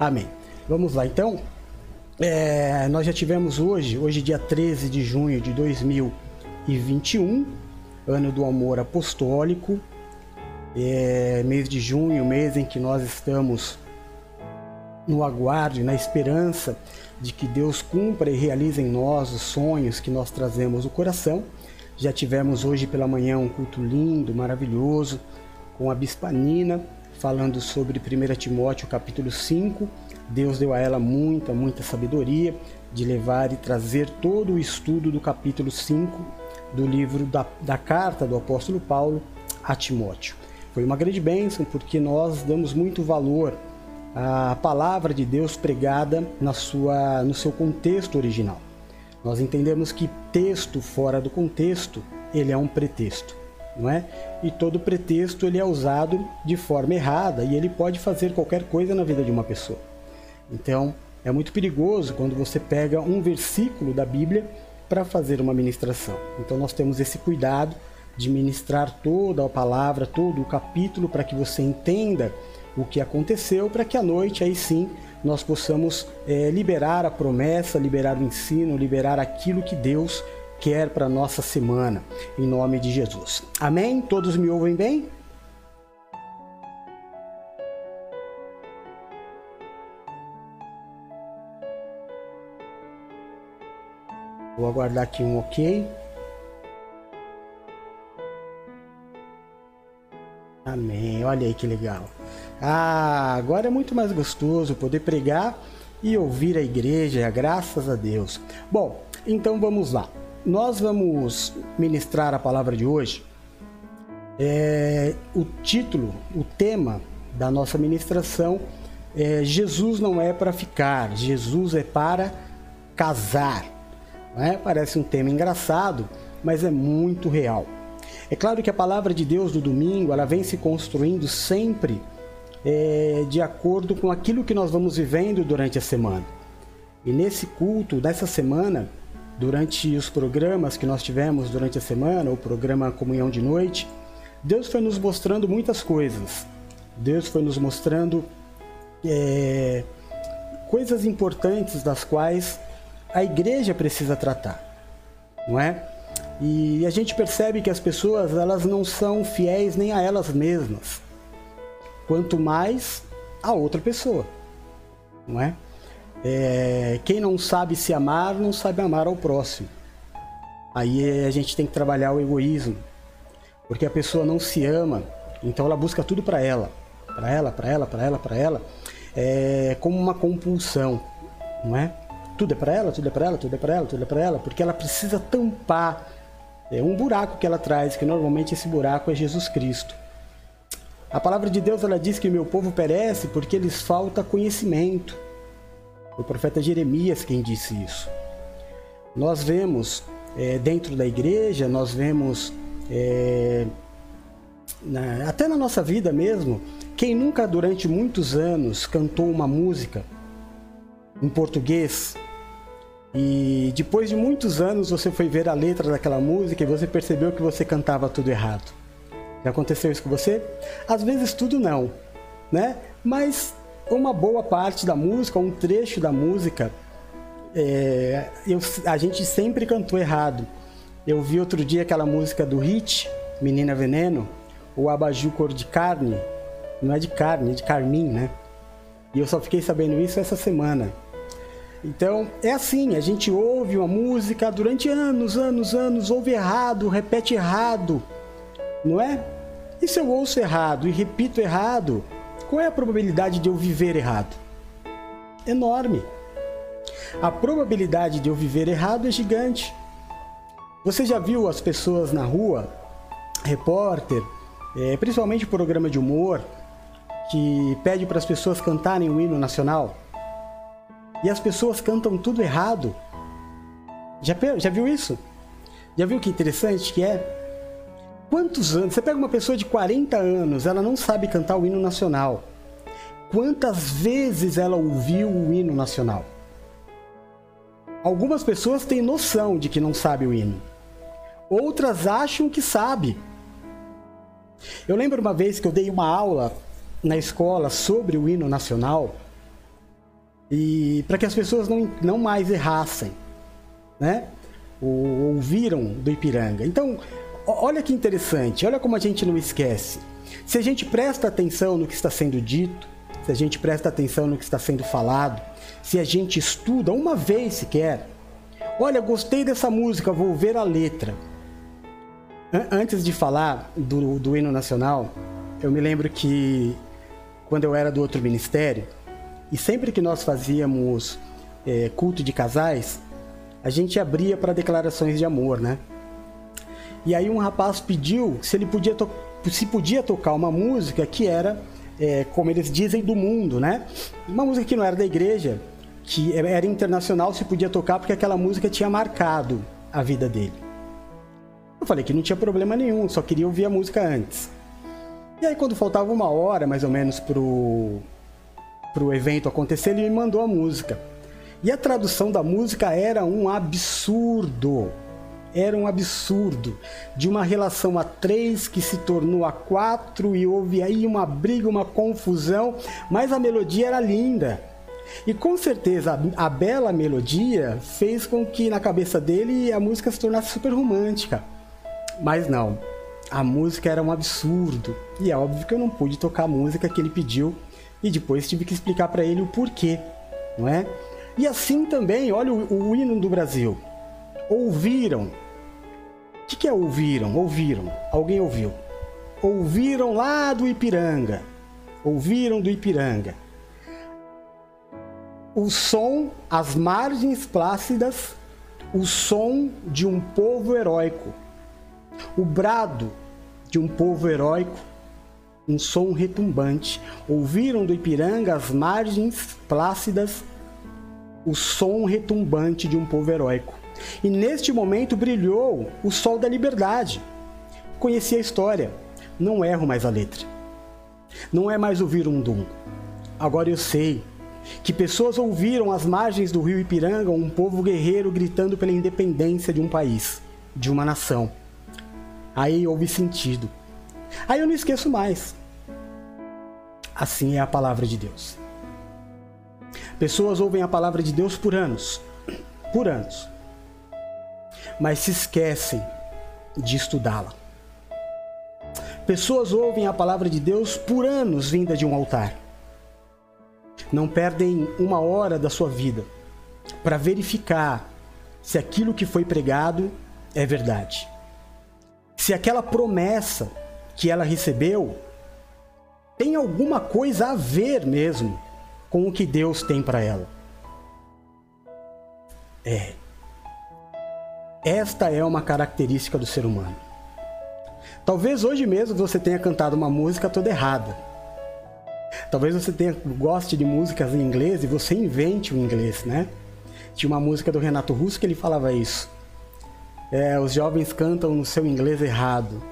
Amém. Vamos lá, então. É, nós já tivemos hoje, hoje dia 13 de junho de 2021, ano do amor apostólico, é, mês de junho, mês em que nós estamos no aguardo e na esperança de que Deus cumpra e realize em nós os sonhos que nós trazemos no coração. Já tivemos hoje pela manhã um culto lindo, maravilhoso, com a Bispa Nina, falando sobre 1 Timóteo capítulo 5. Deus deu a ela muita, muita sabedoria de levar e trazer todo o estudo do capítulo 5 do livro da, da carta do apóstolo Paulo a Timóteo. Foi uma grande bênção porque nós damos muito valor à palavra de Deus pregada na sua, no seu contexto original. Nós entendemos que texto fora do contexto, ele é um pretexto não é? E todo pretexto ele é usado de forma errada e ele pode fazer qualquer coisa na vida de uma pessoa. Então, é muito perigoso quando você pega um versículo da Bíblia para fazer uma ministração. Então, nós temos esse cuidado de ministrar toda a palavra, todo o capítulo para que você entenda o que aconteceu, para que à noite aí sim nós possamos é, liberar a promessa, liberar o ensino, liberar aquilo que Deus quer para nossa semana, em nome de Jesus. Amém? Todos me ouvem bem? Vou aguardar aqui um ok. Amém. Olha aí que legal. Ah, agora é muito mais gostoso poder pregar e ouvir a igreja, graças a Deus. Bom, então vamos lá nós vamos ministrar a palavra de hoje. É, o título, o tema da nossa ministração é Jesus não é para ficar, Jesus é para casar. É? Parece um tema engraçado, mas é muito real. É claro que a palavra de Deus do domingo ela vem se construindo sempre é, de acordo com aquilo que nós vamos vivendo durante a semana. E nesse culto, dessa semana, durante os programas que nós tivemos durante a semana, o programa Comunhão de Noite, Deus foi nos mostrando muitas coisas. Deus foi nos mostrando é, coisas importantes das quais a igreja precisa tratar, não é? E a gente percebe que as pessoas elas não são fiéis nem a elas mesmas, quanto mais a outra pessoa, não é? É, quem não sabe se amar, não sabe amar ao próximo. Aí a gente tem que trabalhar o egoísmo, porque a pessoa não se ama, então ela busca tudo para ela, para ela, para ela, para ela, para ela, é como uma compulsão, não é? Tudo é para ela, tudo é para ela, tudo é para ela, tudo é para ela, porque ela precisa tampar é um buraco que ela traz, que normalmente esse buraco é Jesus Cristo. A palavra de Deus ela diz que meu povo perece porque lhes falta conhecimento. O profeta Jeremias quem disse isso. Nós vemos é, dentro da igreja, nós vemos é, na, até na nossa vida mesmo, quem nunca durante muitos anos cantou uma música em português e depois de muitos anos você foi ver a letra daquela música e você percebeu que você cantava tudo errado. Já aconteceu isso com você? Às vezes tudo não, né? Mas uma boa parte da música, um trecho da música, é, eu, a gente sempre cantou errado. Eu vi outro dia aquela música do Hit, Menina Veneno, o Abaju Cor de Carne, não é de carne, é de carmim, né? E eu só fiquei sabendo isso essa semana. Então, é assim, a gente ouve uma música durante anos, anos, anos, ouve errado, repete errado, não é? E se eu ouço errado e repito errado, qual é a probabilidade de eu viver errado? Enorme. A probabilidade de eu viver errado é gigante. Você já viu as pessoas na rua, repórter, é, principalmente programa de humor, que pede para as pessoas cantarem o hino nacional? E as pessoas cantam tudo errado. Já, já viu isso? Já viu que interessante que é? Quantos anos? Você pega uma pessoa de 40 anos, ela não sabe cantar o hino nacional. Quantas vezes ela ouviu o hino nacional? Algumas pessoas têm noção de que não sabe o hino. Outras acham que sabe. Eu lembro uma vez que eu dei uma aula na escola sobre o hino nacional e para que as pessoas não, não mais errassem, né? O, ouviram do Ipiranga. Então, olha que interessante, olha como a gente não esquece. Se a gente presta atenção no que está sendo dito, se a gente presta atenção no que está sendo falado, se a gente estuda uma vez sequer, olha, gostei dessa música, vou ver a letra. Antes de falar do, do hino nacional, eu me lembro que quando eu era do outro ministério, e sempre que nós fazíamos é, culto de casais, a gente abria para declarações de amor, né? E aí um rapaz pediu se ele podia se podia tocar uma música que era, é, como eles dizem, do mundo, né? Uma música que não era da igreja, que era internacional, se podia tocar porque aquela música tinha marcado a vida dele. Eu falei que não tinha problema nenhum, só queria ouvir a música antes. E aí quando faltava uma hora, mais ou menos, pro, pro evento acontecer, ele me mandou a música. E a tradução da música era um absurdo. Era um absurdo. De uma relação a três que se tornou a quatro e houve aí uma briga, uma confusão, mas a melodia era linda. E com certeza a, a bela melodia fez com que na cabeça dele a música se tornasse super romântica. Mas não, a música era um absurdo. E é óbvio que eu não pude tocar a música que ele pediu e depois tive que explicar para ele o porquê, não é? E assim também, olha o, o hino do Brasil. Ouviram. O que, que é ouviram? Ouviram. Alguém ouviu. Ouviram lá do Ipiranga. Ouviram do Ipiranga. O som, as margens plácidas, o som de um povo heróico. O brado de um povo heróico um som retumbante. Ouviram do Ipiranga as margens plácidas o som retumbante de um povo heróico. E neste momento brilhou o sol da liberdade. Conheci a história, não erro mais a letra. Não é mais ouvir um dum. Agora eu sei que pessoas ouviram às margens do rio Ipiranga um povo guerreiro gritando pela independência de um país, de uma nação. Aí houve sentido. Aí eu não esqueço mais. Assim é a palavra de Deus. Pessoas ouvem a palavra de Deus por anos, por anos, mas se esquecem de estudá-la. Pessoas ouvem a palavra de Deus por anos vinda de um altar. Não perdem uma hora da sua vida para verificar se aquilo que foi pregado é verdade. Se aquela promessa que ela recebeu tem alguma coisa a ver mesmo com o que Deus tem para ela. É. Esta é uma característica do ser humano. Talvez hoje mesmo você tenha cantado uma música toda errada. Talvez você tenha, goste de músicas em inglês e você invente o inglês, né? Tinha uma música do Renato Russo que ele falava isso. É, os jovens cantam no seu inglês errado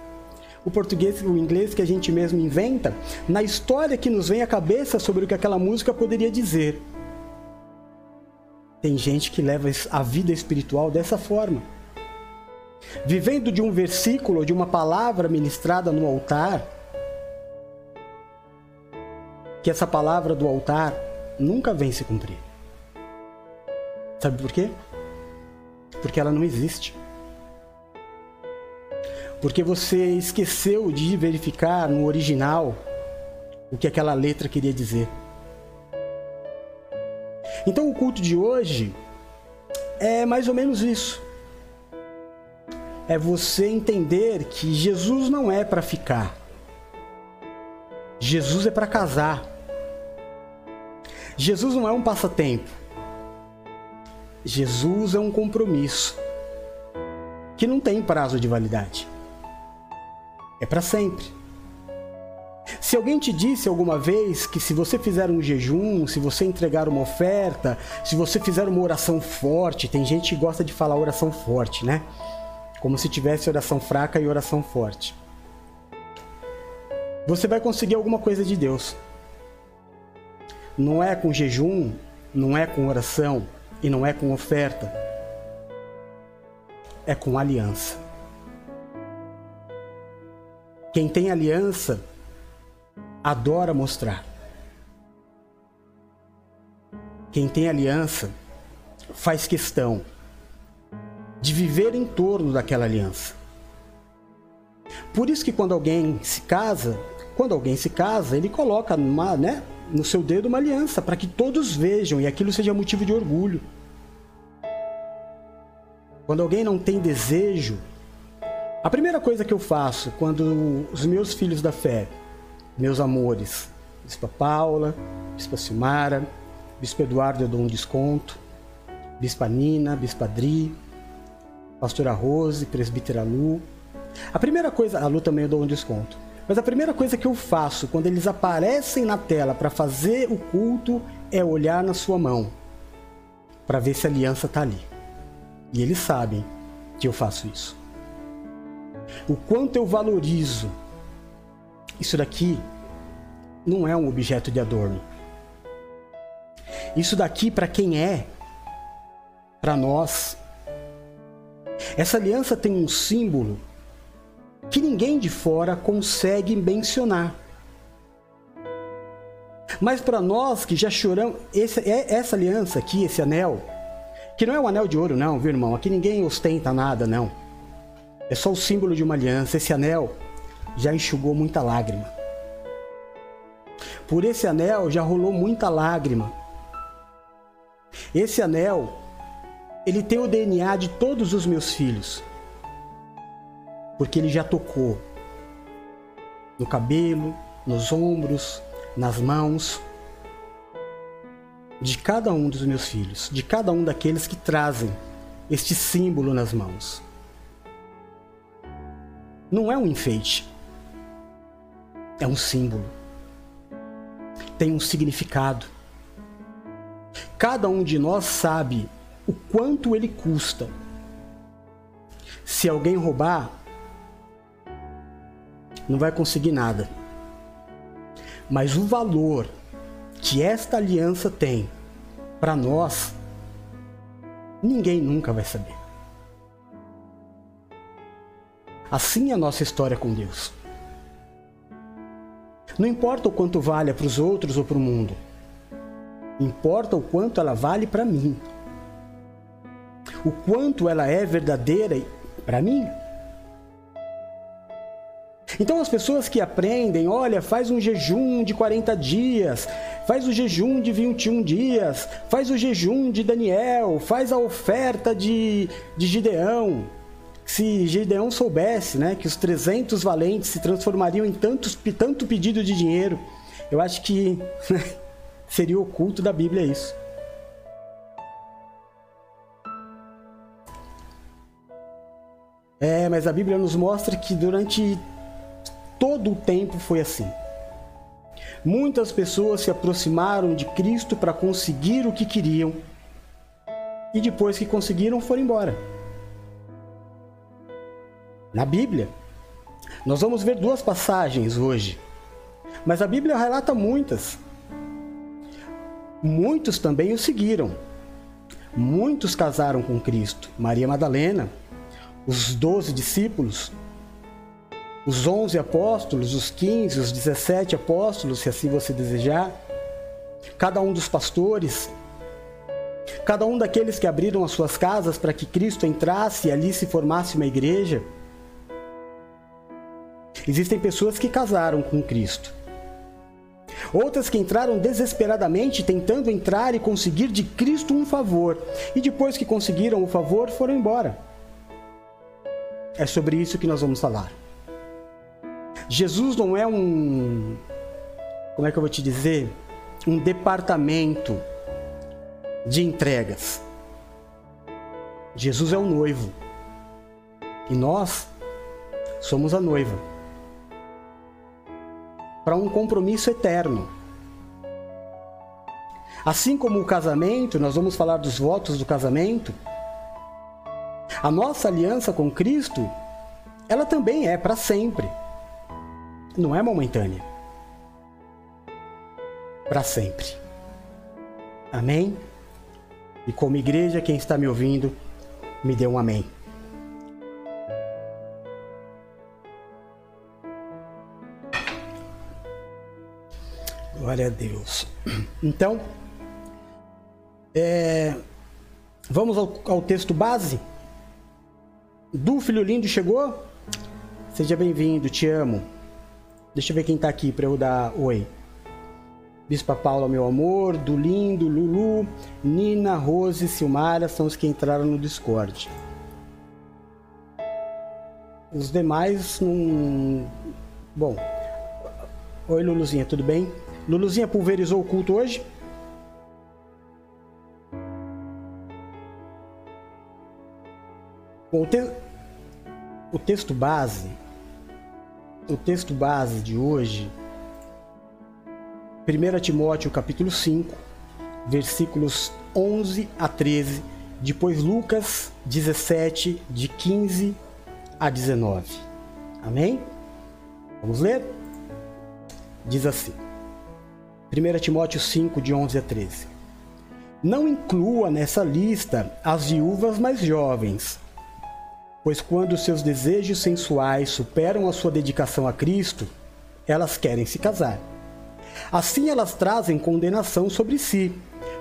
o português, o inglês que a gente mesmo inventa, na história que nos vem à cabeça sobre o que aquela música poderia dizer. Tem gente que leva a vida espiritual dessa forma. Vivendo de um versículo de uma palavra ministrada no altar, que essa palavra do altar nunca vem se cumprir. Sabe por quê? Porque ela não existe porque você esqueceu de verificar no original o que aquela letra queria dizer. Então o culto de hoje é mais ou menos isso. É você entender que Jesus não é para ficar. Jesus é para casar. Jesus não é um passatempo. Jesus é um compromisso que não tem prazo de validade é para sempre. Se alguém te disse alguma vez que se você fizer um jejum, se você entregar uma oferta, se você fizer uma oração forte, tem gente que gosta de falar oração forte, né? Como se tivesse oração fraca e oração forte. Você vai conseguir alguma coisa de Deus. Não é com jejum, não é com oração e não é com oferta. É com aliança. Quem tem aliança adora mostrar. quem tem aliança faz questão de viver em torno daquela aliança. Por isso que quando alguém se casa, quando alguém se casa, ele coloca numa, né, no seu dedo uma aliança para que todos vejam e aquilo seja motivo de orgulho. Quando alguém não tem desejo, a primeira coisa que eu faço quando os meus filhos da fé, meus amores, Bispa Paula, Bispa Silmara, Bispo Eduardo eu dou um desconto, Bispa Nina, Bispa Adri, Pastora Rose, Presbítera Lu. A primeira coisa, a Lu também eu dou um desconto. Mas a primeira coisa que eu faço quando eles aparecem na tela para fazer o culto é olhar na sua mão para ver se a aliança está ali. E eles sabem que eu faço isso. O quanto eu valorizo isso daqui não é um objeto de adorno. Isso daqui para quem é, para nós. Essa aliança tem um símbolo que ninguém de fora consegue mencionar. Mas para nós que já choramos, esse, é, essa aliança aqui, esse anel, que não é um anel de ouro, não, viu, irmão? Aqui ninguém ostenta nada, não. É só o símbolo de uma aliança. Esse anel já enxugou muita lágrima. Por esse anel já rolou muita lágrima. Esse anel, ele tem o DNA de todos os meus filhos porque ele já tocou no cabelo, nos ombros, nas mãos de cada um dos meus filhos, de cada um daqueles que trazem este símbolo nas mãos. Não é um enfeite, é um símbolo. Tem um significado. Cada um de nós sabe o quanto ele custa. Se alguém roubar, não vai conseguir nada. Mas o valor que esta aliança tem para nós, ninguém nunca vai saber. Assim é a nossa história com Deus. Não importa o quanto vale para os outros ou para o mundo, importa o quanto ela vale para mim. O quanto ela é verdadeira para mim. Então as pessoas que aprendem, olha, faz um jejum de 40 dias, faz o jejum de 21 dias, faz o jejum de Daniel, faz a oferta de, de Gideão. Se Gideão soubesse né, que os 300 valentes se transformariam em tantos, tanto pedido de dinheiro, eu acho que né, seria oculto da Bíblia isso. É, mas a Bíblia nos mostra que durante todo o tempo foi assim. Muitas pessoas se aproximaram de Cristo para conseguir o que queriam e depois que conseguiram foram embora. Na Bíblia, nós vamos ver duas passagens hoje, mas a Bíblia relata muitas. Muitos também o seguiram. Muitos casaram com Cristo. Maria Madalena, os doze discípulos, os 11 apóstolos, os 15, os 17 apóstolos, se assim você desejar, cada um dos pastores, cada um daqueles que abriram as suas casas para que Cristo entrasse e ali se formasse uma igreja. Existem pessoas que casaram com Cristo. Outras que entraram desesperadamente tentando entrar e conseguir de Cristo um favor, e depois que conseguiram o favor, foram embora. É sobre isso que nós vamos falar. Jesus não é um. Como é que eu vou te dizer? Um departamento de entregas. Jesus é o noivo. E nós somos a noiva. Para um compromisso eterno. Assim como o casamento, nós vamos falar dos votos do casamento. A nossa aliança com Cristo, ela também é para sempre não é momentânea. Para sempre. Amém? E como igreja, quem está me ouvindo, me dê um amém. Glória a Deus. Então, É, vamos ao, ao texto base? Do Filho Lindo chegou? Seja bem-vindo, te amo. Deixa eu ver quem tá aqui para eu dar oi. Bispa Paula, meu amor, do Lindo, Lulu, Nina, Rose Silmara são os que entraram no Discord. Os demais não. Bom. Oi, Luluzinha, tudo bem? Luluzinha pulverizou o culto hoje? Bom, o, te... o texto base. O texto base de hoje. 1 Timóteo capítulo 5, versículos 11 a 13. Depois Lucas 17, de 15 a 19. Amém? Vamos ler? Diz assim. 1 Timóteo 5, de 11 a 13. Não inclua nessa lista as viúvas mais jovens, pois quando seus desejos sensuais superam a sua dedicação a Cristo, elas querem se casar. Assim elas trazem condenação sobre si,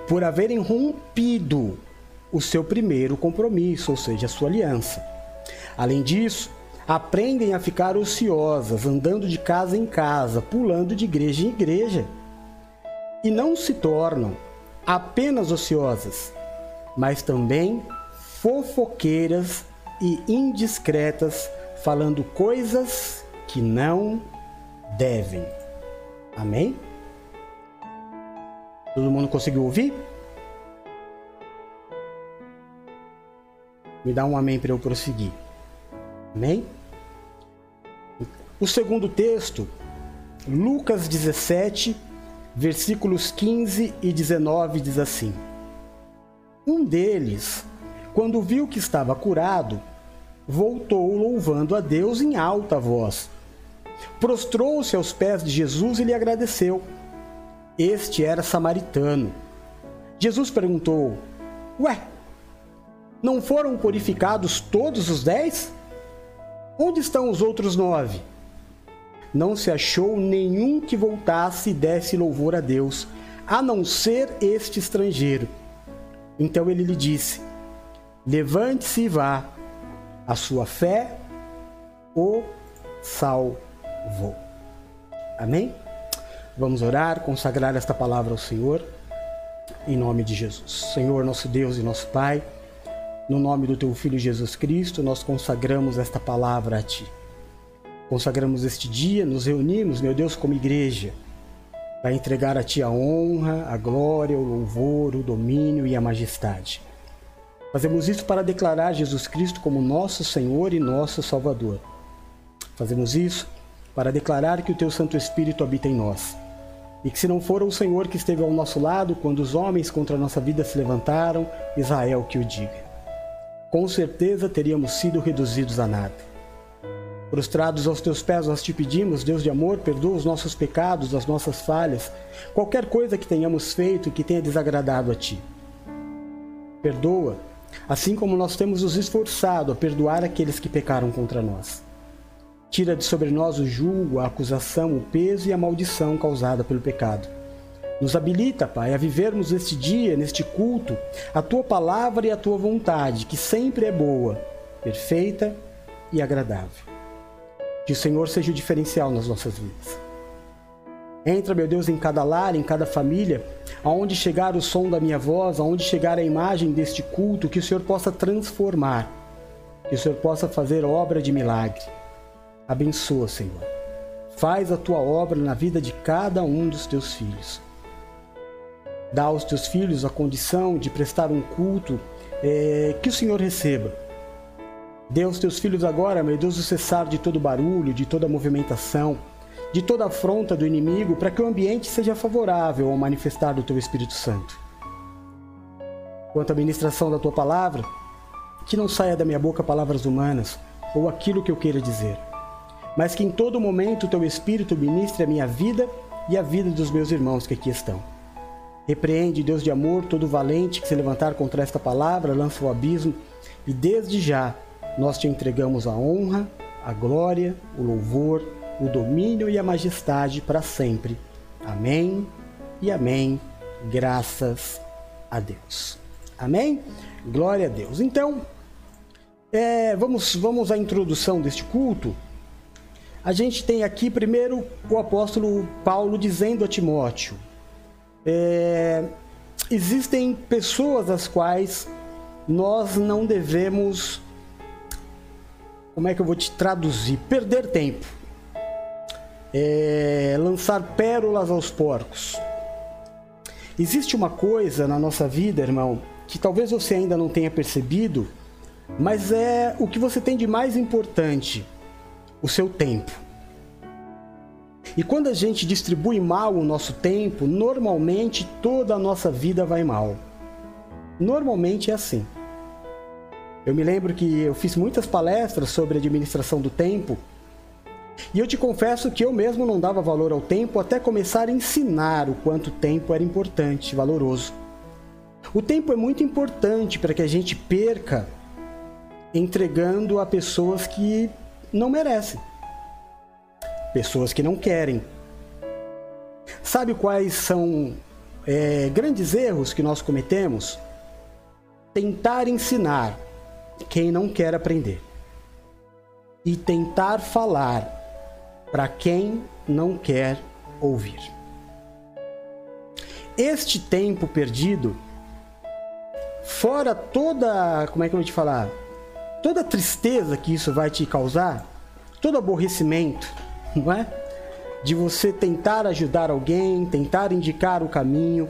por haverem rompido o seu primeiro compromisso, ou seja, a sua aliança. Além disso, aprendem a ficar ociosas, andando de casa em casa, pulando de igreja em igreja. E não se tornam apenas ociosas, mas também fofoqueiras e indiscretas, falando coisas que não devem. Amém? Todo mundo conseguiu ouvir? Me dá um amém para eu prosseguir. Amém? O segundo texto, Lucas 17, versículos 15 e 19, diz assim: Um deles, quando viu que estava curado, voltou louvando a Deus em alta voz. Prostrou-se aos pés de Jesus e lhe agradeceu. Este era samaritano. Jesus perguntou: Ué, não foram purificados todos os dez? Onde estão os outros nove? Não se achou nenhum que voltasse e desse louvor a Deus, a não ser este estrangeiro. Então ele lhe disse: Levante-se e vá, a sua fé o salvou. Amém? Vamos orar, consagrar esta palavra ao Senhor, em nome de Jesus. Senhor, nosso Deus e nosso Pai. No nome do teu Filho Jesus Cristo, nós consagramos esta palavra a ti. Consagramos este dia, nos reunimos, meu Deus, como igreja, para entregar a ti a honra, a glória, o louvor, o domínio e a majestade. Fazemos isso para declarar Jesus Cristo como nosso Senhor e nosso Salvador. Fazemos isso para declarar que o teu Santo Espírito habita em nós. E que se não for o Senhor que esteve ao nosso lado quando os homens contra a nossa vida se levantaram, Israel que o diga com certeza teríamos sido reduzidos a nada. Prostrados aos teus pés, nós te pedimos, Deus de amor, perdoa os nossos pecados, as nossas falhas, qualquer coisa que tenhamos feito que tenha desagradado a ti. Perdoa, assim como nós temos nos esforçado a perdoar aqueles que pecaram contra nós. Tira de sobre nós o julgo, a acusação, o peso e a maldição causada pelo pecado. Nos habilita, Pai, a vivermos este dia, neste culto, a tua palavra e a tua vontade, que sempre é boa, perfeita e agradável. Que o Senhor seja o diferencial nas nossas vidas. Entra, meu Deus, em cada lar, em cada família, aonde chegar o som da minha voz, aonde chegar a imagem deste culto, que o Senhor possa transformar, que o Senhor possa fazer obra de milagre. Abençoa, Senhor. Faz a tua obra na vida de cada um dos teus filhos. Dá aos teus filhos a condição de prestar um culto é, que o Senhor receba. Dê aos teus filhos agora, meu Deus, o cessar de todo barulho, de toda movimentação, de toda afronta do inimigo, para que o ambiente seja favorável ao manifestar do teu Espírito Santo. Quanto à ministração da tua palavra, que não saia da minha boca palavras humanas ou aquilo que eu queira dizer, mas que em todo momento o teu Espírito ministre a minha vida e a vida dos meus irmãos que aqui estão. Repreende, Deus de amor, todo valente que se levantar contra esta palavra, lança o abismo, e desde já nós te entregamos a honra, a glória, o louvor, o domínio e a majestade para sempre. Amém e amém. Graças a Deus. Amém? Glória a Deus. Então, é, vamos, vamos à introdução deste culto. A gente tem aqui primeiro o apóstolo Paulo dizendo a Timóteo: é, existem pessoas as quais nós não devemos, como é que eu vou te traduzir? Perder tempo, é, lançar pérolas aos porcos. Existe uma coisa na nossa vida, irmão, que talvez você ainda não tenha percebido mas é o que você tem de mais importante: o seu tempo. E quando a gente distribui mal o nosso tempo, normalmente toda a nossa vida vai mal. Normalmente é assim. Eu me lembro que eu fiz muitas palestras sobre administração do tempo e eu te confesso que eu mesmo não dava valor ao tempo até começar a ensinar o quanto tempo era importante, valoroso. O tempo é muito importante para que a gente perca entregando a pessoas que não merecem, pessoas que não querem. Sabe quais são é, grandes erros que nós cometemos? Tentar ensinar quem não quer aprender e tentar falar para quem não quer ouvir. Este tempo perdido, fora toda, como é que eu vou te falar? toda tristeza que isso vai te causar, todo aborrecimento, não é? De você tentar ajudar alguém, tentar indicar o caminho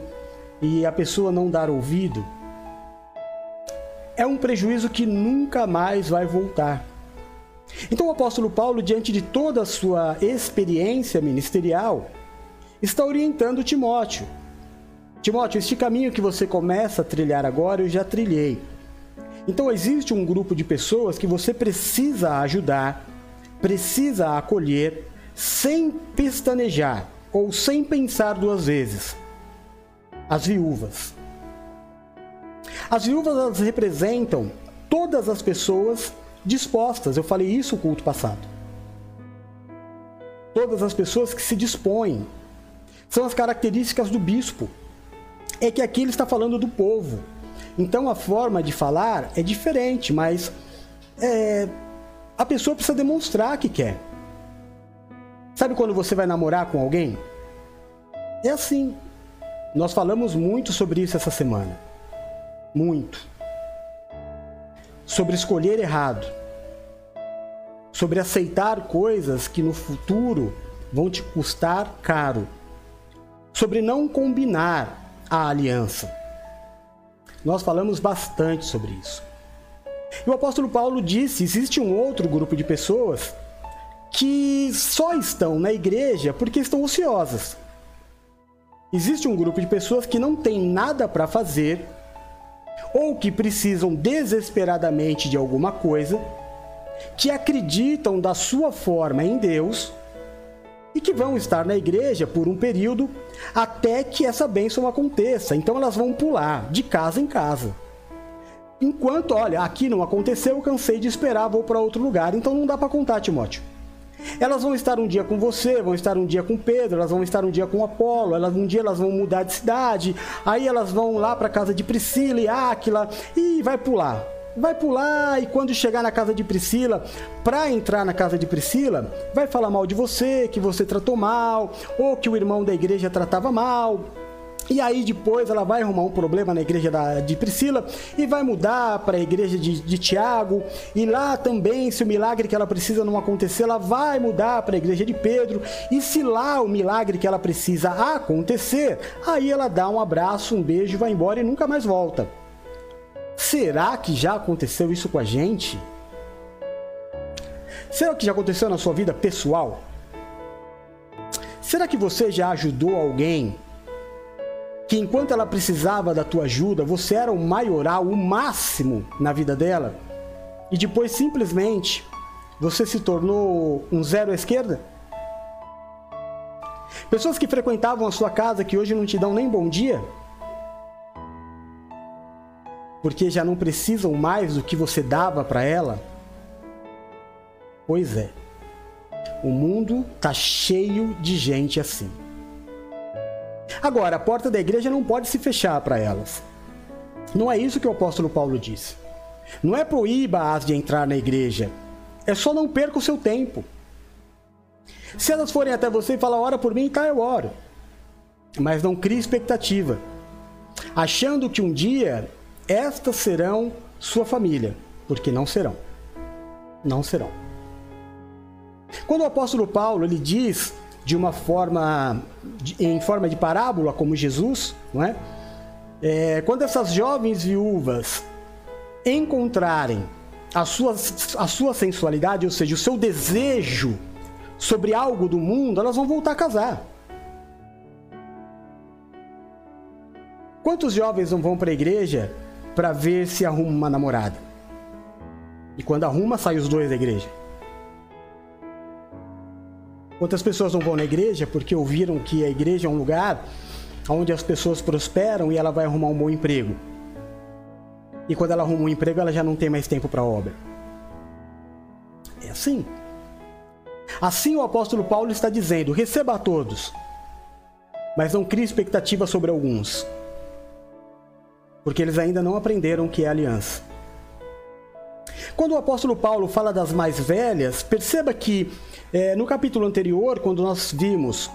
e a pessoa não dar ouvido, é um prejuízo que nunca mais vai voltar. Então o apóstolo Paulo, diante de toda a sua experiência ministerial, está orientando Timóteo. Timóteo, este caminho que você começa a trilhar agora, eu já trilhei. Então existe um grupo de pessoas que você precisa ajudar, precisa acolher, sem pestanejar ou sem pensar duas vezes. As viúvas. As viúvas representam todas as pessoas dispostas. Eu falei isso no culto passado. Todas as pessoas que se dispõem. São as características do bispo. É que aqui ele está falando do povo então a forma de falar é diferente, mas é, a pessoa precisa demonstrar que quer. Sabe quando você vai namorar com alguém? É assim. Nós falamos muito sobre isso essa semana. Muito. Sobre escolher errado. Sobre aceitar coisas que no futuro vão te custar caro. Sobre não combinar a aliança. Nós falamos bastante sobre isso. E o apóstolo Paulo disse: existe um outro grupo de pessoas que só estão na igreja porque estão ociosas. Existe um grupo de pessoas que não tem nada para fazer ou que precisam desesperadamente de alguma coisa, que acreditam da sua forma em Deus e que vão estar na igreja por um período até que essa bênção aconteça. Então elas vão pular de casa em casa. Enquanto, olha, aqui não aconteceu, eu cansei de esperar, vou para outro lugar. Então não dá para contar, Timóteo. Elas vão estar um dia com você, vão estar um dia com Pedro, elas vão estar um dia com Apolo, elas um dia elas vão mudar de cidade, aí elas vão lá para casa de Priscila e Áquila e vai pular vai pular e quando chegar na casa de Priscila, para entrar na casa de Priscila, vai falar mal de você, que você tratou mal, ou que o irmão da igreja tratava mal. E aí depois ela vai arrumar um problema na igreja da, de Priscila e vai mudar para a igreja de, de Tiago. E lá também, se o milagre que ela precisa não acontecer, ela vai mudar para a igreja de Pedro. E se lá o milagre que ela precisa acontecer, aí ela dá um abraço, um beijo, vai embora e nunca mais volta. Será que já aconteceu isso com a gente? Será que já aconteceu na sua vida pessoal? Será que você já ajudou alguém que enquanto ela precisava da tua ajuda, você era o maioral, o máximo na vida dela? E depois simplesmente você se tornou um zero à esquerda? Pessoas que frequentavam a sua casa que hoje não te dão nem bom dia? porque já não precisam mais do que você dava para ela? Pois é. O mundo tá cheio de gente assim. Agora, a porta da igreja não pode se fechar para elas. Não é isso que o apóstolo Paulo disse. Não é proíba as de entrar na igreja. É só não perca o seu tempo. Se elas forem até você e falar, ora por mim, tá, eu oro. Mas não crie expectativa, achando que um dia estas serão sua família, porque não serão. Não serão. Quando o apóstolo Paulo ele diz de uma forma, em forma de parábola, como Jesus, não é? é quando essas jovens viúvas encontrarem a sua, a sua sensualidade, ou seja, o seu desejo sobre algo do mundo, elas vão voltar a casar. Quantos jovens não vão para a igreja para ver se arruma uma namorada? E quando arruma, sai os dois da igreja. Quantas pessoas não vão na igreja porque ouviram que a igreja é um lugar onde as pessoas prosperam e ela vai arrumar um bom emprego? E quando ela arruma um emprego, ela já não tem mais tempo para a obra. É assim. Assim o apóstolo Paulo está dizendo: receba a todos, mas não crie expectativa sobre alguns, porque eles ainda não aprenderam o que é aliança. Quando o apóstolo Paulo fala das mais velhas, perceba que é, no capítulo anterior, quando nós vimos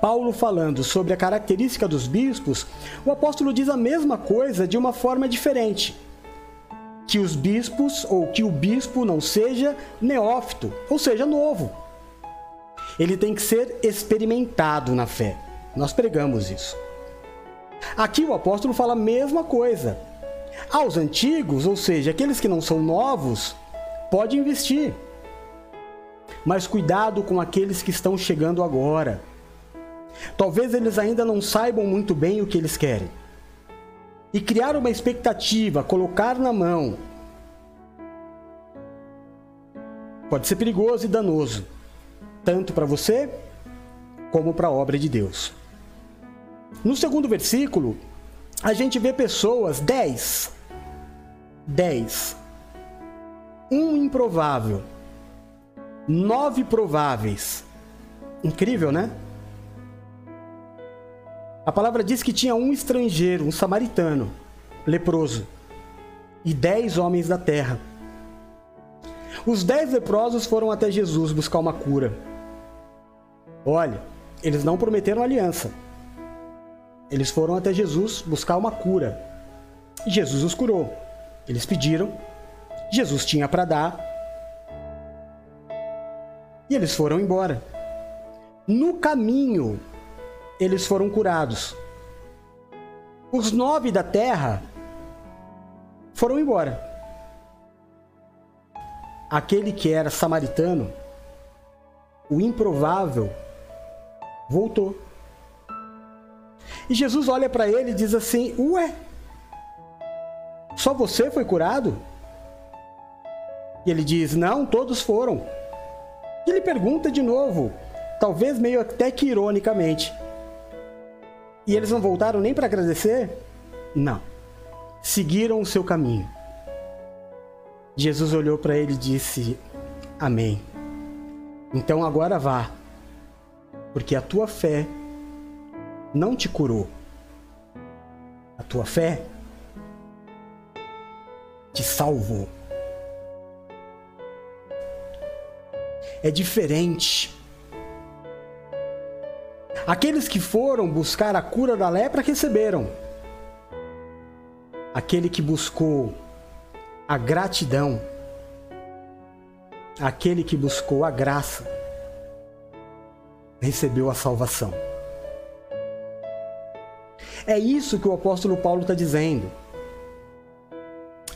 Paulo falando sobre a característica dos bispos, o apóstolo diz a mesma coisa de uma forma diferente. Que os bispos, ou que o bispo não seja neófito, ou seja, novo. Ele tem que ser experimentado na fé. Nós pregamos isso. Aqui o apóstolo fala a mesma coisa. Aos antigos, ou seja, aqueles que não são novos, pode investir. Mas cuidado com aqueles que estão chegando agora Talvez eles ainda não saibam muito bem o que eles querem. E criar uma expectativa, colocar na mão, pode ser perigoso e danoso, tanto para você como para a obra de Deus. No segundo versículo, a gente vê pessoas, dez, dez, um improvável, nove prováveis. Incrível, né? A palavra diz que tinha um estrangeiro, um samaritano, leproso, e dez homens da terra. Os dez leprosos foram até Jesus buscar uma cura. Olha, eles não prometeram aliança. Eles foram até Jesus buscar uma cura. Jesus os curou. Eles pediram, Jesus tinha para dar. E eles foram embora. No caminho, eles foram curados. Os nove da terra foram embora. Aquele que era samaritano, o improvável, voltou. E Jesus olha para ele e diz assim: Ué, só você foi curado? E ele diz: Não, todos foram. E ele pergunta de novo, talvez meio até que ironicamente: e eles não voltaram nem para agradecer? Não. Seguiram o seu caminho. Jesus olhou para ele e disse: Amém. Então agora vá, porque a tua fé não te curou. A tua fé te salvou. É diferente Aqueles que foram buscar a cura da lepra receberam. Aquele que buscou a gratidão, aquele que buscou a graça, recebeu a salvação. É isso que o apóstolo Paulo está dizendo.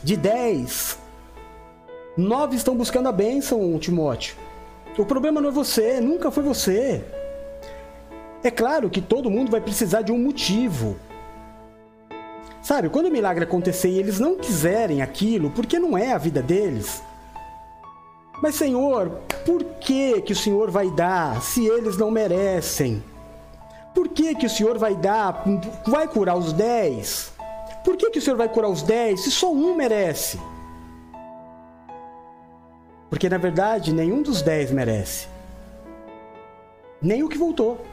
De dez, nove estão buscando a bênção, Timóteo. O problema não é você, nunca foi você. É claro que todo mundo vai precisar de um motivo. Sabe, quando o milagre acontecer e eles não quiserem aquilo, porque não é a vida deles. Mas Senhor, por que que o Senhor vai dar se eles não merecem? Por que que o Senhor vai dar, vai curar os dez? Por que que o Senhor vai curar os dez se só um merece? Porque na verdade nenhum dos dez merece. Nem o que voltou.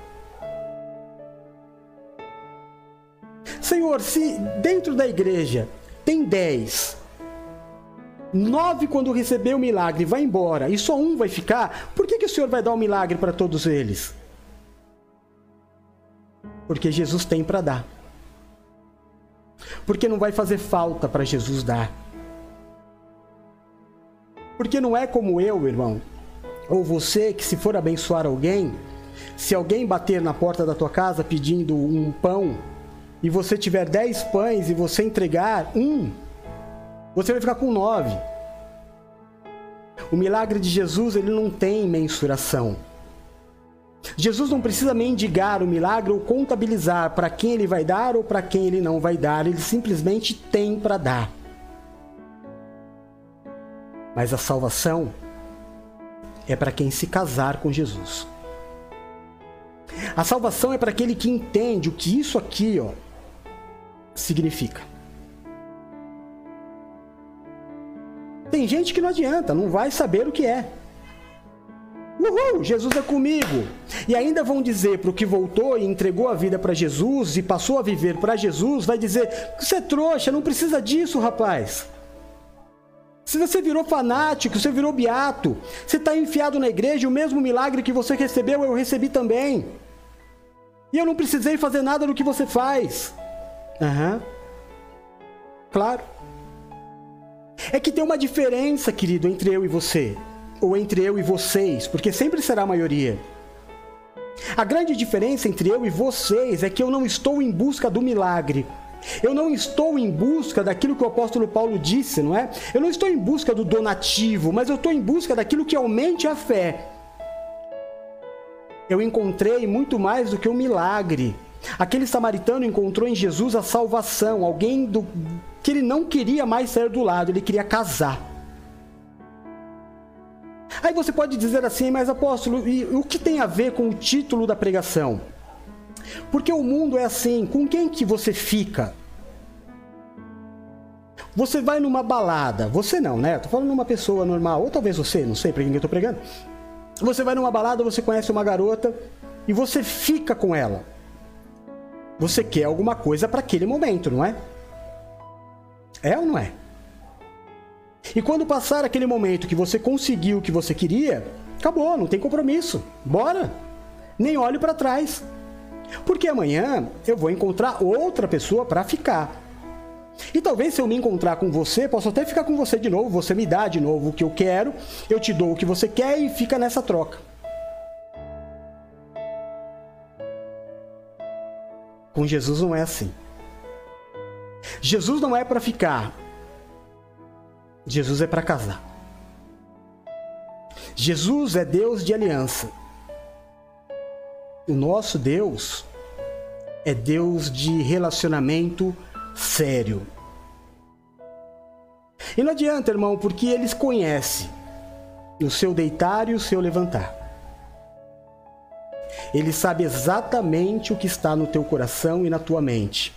Senhor, se dentro da igreja tem dez, nove quando receber o milagre vai embora e só um vai ficar, por que, que o Senhor vai dar um milagre para todos eles? Porque Jesus tem para dar. Porque não vai fazer falta para Jesus dar. Porque não é como eu, irmão, ou você que se for abençoar alguém, se alguém bater na porta da tua casa pedindo um pão e você tiver dez pães e você entregar um, você vai ficar com nove. O milagre de Jesus ele não tem mensuração. Jesus não precisa mendigar o milagre ou contabilizar para quem ele vai dar ou para quem ele não vai dar, ele simplesmente tem para dar. Mas a salvação é para quem se casar com Jesus. A salvação é para aquele que entende o que isso aqui, ó, significa. Tem gente que não adianta, não vai saber o que é. Uhul, Jesus é comigo. E ainda vão dizer para o que voltou e entregou a vida para Jesus e passou a viver para Jesus, vai dizer: você é trouxa, não precisa disso, rapaz. Se você virou fanático, você virou beato, você está enfiado na igreja, o mesmo milagre que você recebeu, eu recebi também. E eu não precisei fazer nada do que você faz. Aham. Uhum. Claro. É que tem uma diferença, querido, entre eu e você. Ou entre eu e vocês, porque sempre será a maioria. A grande diferença entre eu e vocês é que eu não estou em busca do milagre. Eu não estou em busca daquilo que o apóstolo Paulo disse, não é? Eu não estou em busca do donativo, mas eu estou em busca daquilo que aumente a fé. Eu encontrei muito mais do que um milagre. Aquele samaritano encontrou em Jesus a salvação, alguém do que ele não queria mais sair do lado, ele queria casar. Aí você pode dizer assim, mas apóstolo, e o que tem a ver com o título da pregação? Porque o mundo é assim, com quem que você fica? Você vai numa balada, você não, né? Tô falando numa pessoa normal, ou talvez você, não sei para quem eu tô pregando. Você vai numa balada, você conhece uma garota e você fica com ela. Você quer alguma coisa para aquele momento, não é? É ou não é? E quando passar aquele momento que você conseguiu o que você queria, acabou, não tem compromisso. Bora! Nem olhe para trás. Porque amanhã eu vou encontrar outra pessoa para ficar. E talvez se eu me encontrar com você, posso até ficar com você de novo, você me dá de novo o que eu quero, eu te dou o que você quer e fica nessa troca. Com Jesus não é assim. Jesus não é para ficar. Jesus é para casar. Jesus é Deus de aliança. O nosso Deus é Deus de relacionamento sério. E não adianta, irmão, porque eles conhecem o seu deitar e o seu levantar. Ele sabe exatamente o que está no teu coração e na tua mente.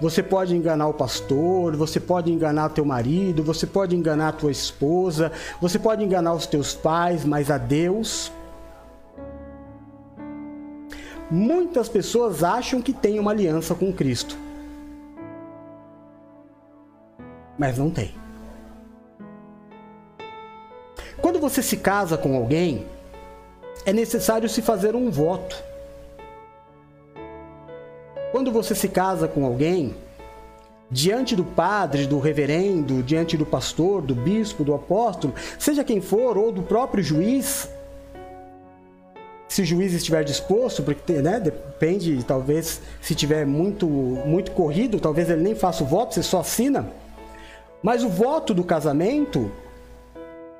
Você pode enganar o pastor, você pode enganar teu marido, você pode enganar tua esposa, você pode enganar os teus pais, mas a Deus Muitas pessoas acham que têm uma aliança com Cristo, mas não tem. Quando você se casa com alguém, é necessário se fazer um voto. Quando você se casa com alguém, diante do padre, do reverendo, diante do pastor, do bispo, do apóstolo, seja quem for, ou do próprio juiz, se o juiz estiver disposto, porque né, depende, talvez se tiver muito, muito corrido, talvez ele nem faça o voto, você só assina. Mas o voto do casamento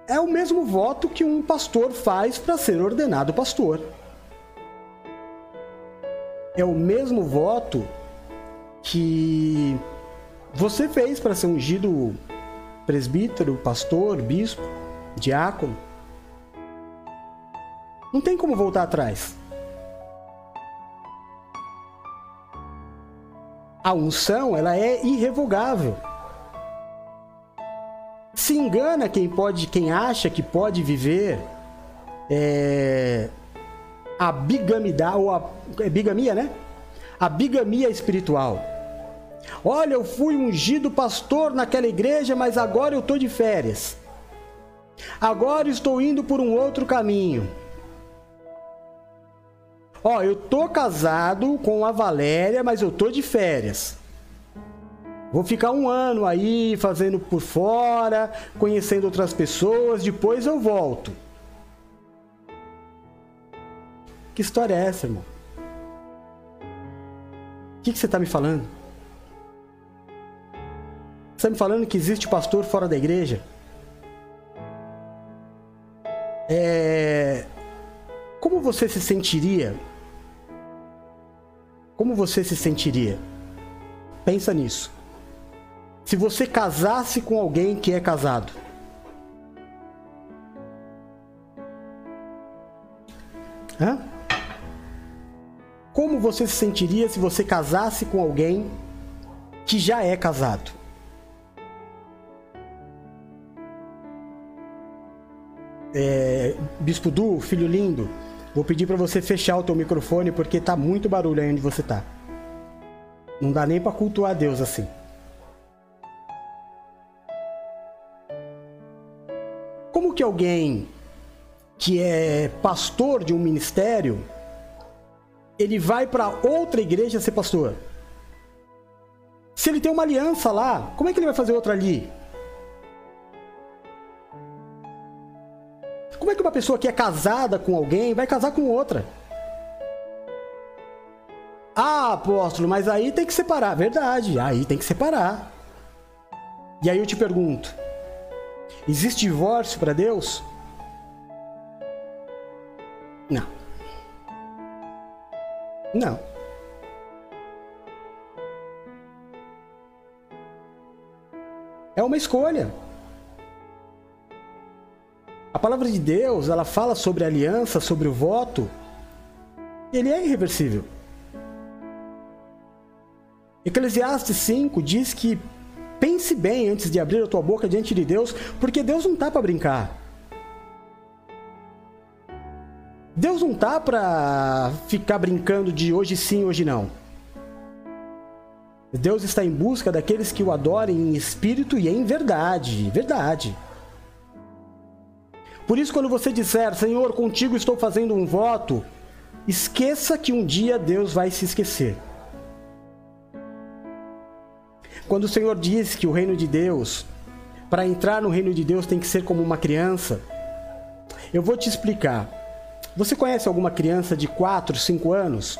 é o mesmo voto que um pastor faz para ser ordenado pastor. É o mesmo voto que você fez para ser ungido presbítero, pastor, bispo, diácono. Não tem como voltar atrás. A unção, ela é irrevogável. Se engana quem pode, quem acha que pode viver é, a bigamidade ou a é bigamia, né? A bigamia espiritual. Olha, eu fui ungido pastor naquela igreja, mas agora eu estou de férias. Agora estou indo por um outro caminho. Ó, eu tô casado com a Valéria, mas eu tô de férias. Vou ficar um ano aí fazendo por fora, conhecendo outras pessoas, depois eu volto. Que história é essa, irmão? O que, que você está me falando? Você está me falando que existe pastor fora da igreja? É... Como você se sentiria? Como você se sentiria? Pensa nisso se você casasse com alguém que é casado? Hã? Como você se sentiria se você casasse com alguém que já é casado? É, Bispo Du, filho lindo, vou pedir para você fechar o teu microfone porque tá muito barulho aí onde você tá. Não dá nem para cultuar Deus assim. que alguém que é pastor de um ministério, ele vai para outra igreja ser pastor? Se ele tem uma aliança lá, como é que ele vai fazer outra ali? Como é que uma pessoa que é casada com alguém vai casar com outra? Ah, apóstolo, mas aí tem que separar. Verdade, aí tem que separar. E aí eu te pergunto: Existe divórcio para Deus? Não. Não. É uma escolha. A palavra de Deus, ela fala sobre aliança, sobre o voto. Ele é irreversível. Eclesiastes 5 diz que Pense bem antes de abrir a tua boca diante de Deus, porque Deus não tá para brincar. Deus não tá para ficar brincando de hoje sim, hoje não. Deus está em busca daqueles que o adorem em espírito e em verdade, verdade. Por isso, quando você disser, Senhor, contigo estou fazendo um voto, esqueça que um dia Deus vai se esquecer. Quando o Senhor diz que o reino de Deus, para entrar no reino de Deus tem que ser como uma criança, eu vou te explicar. Você conhece alguma criança de 4, 5 anos?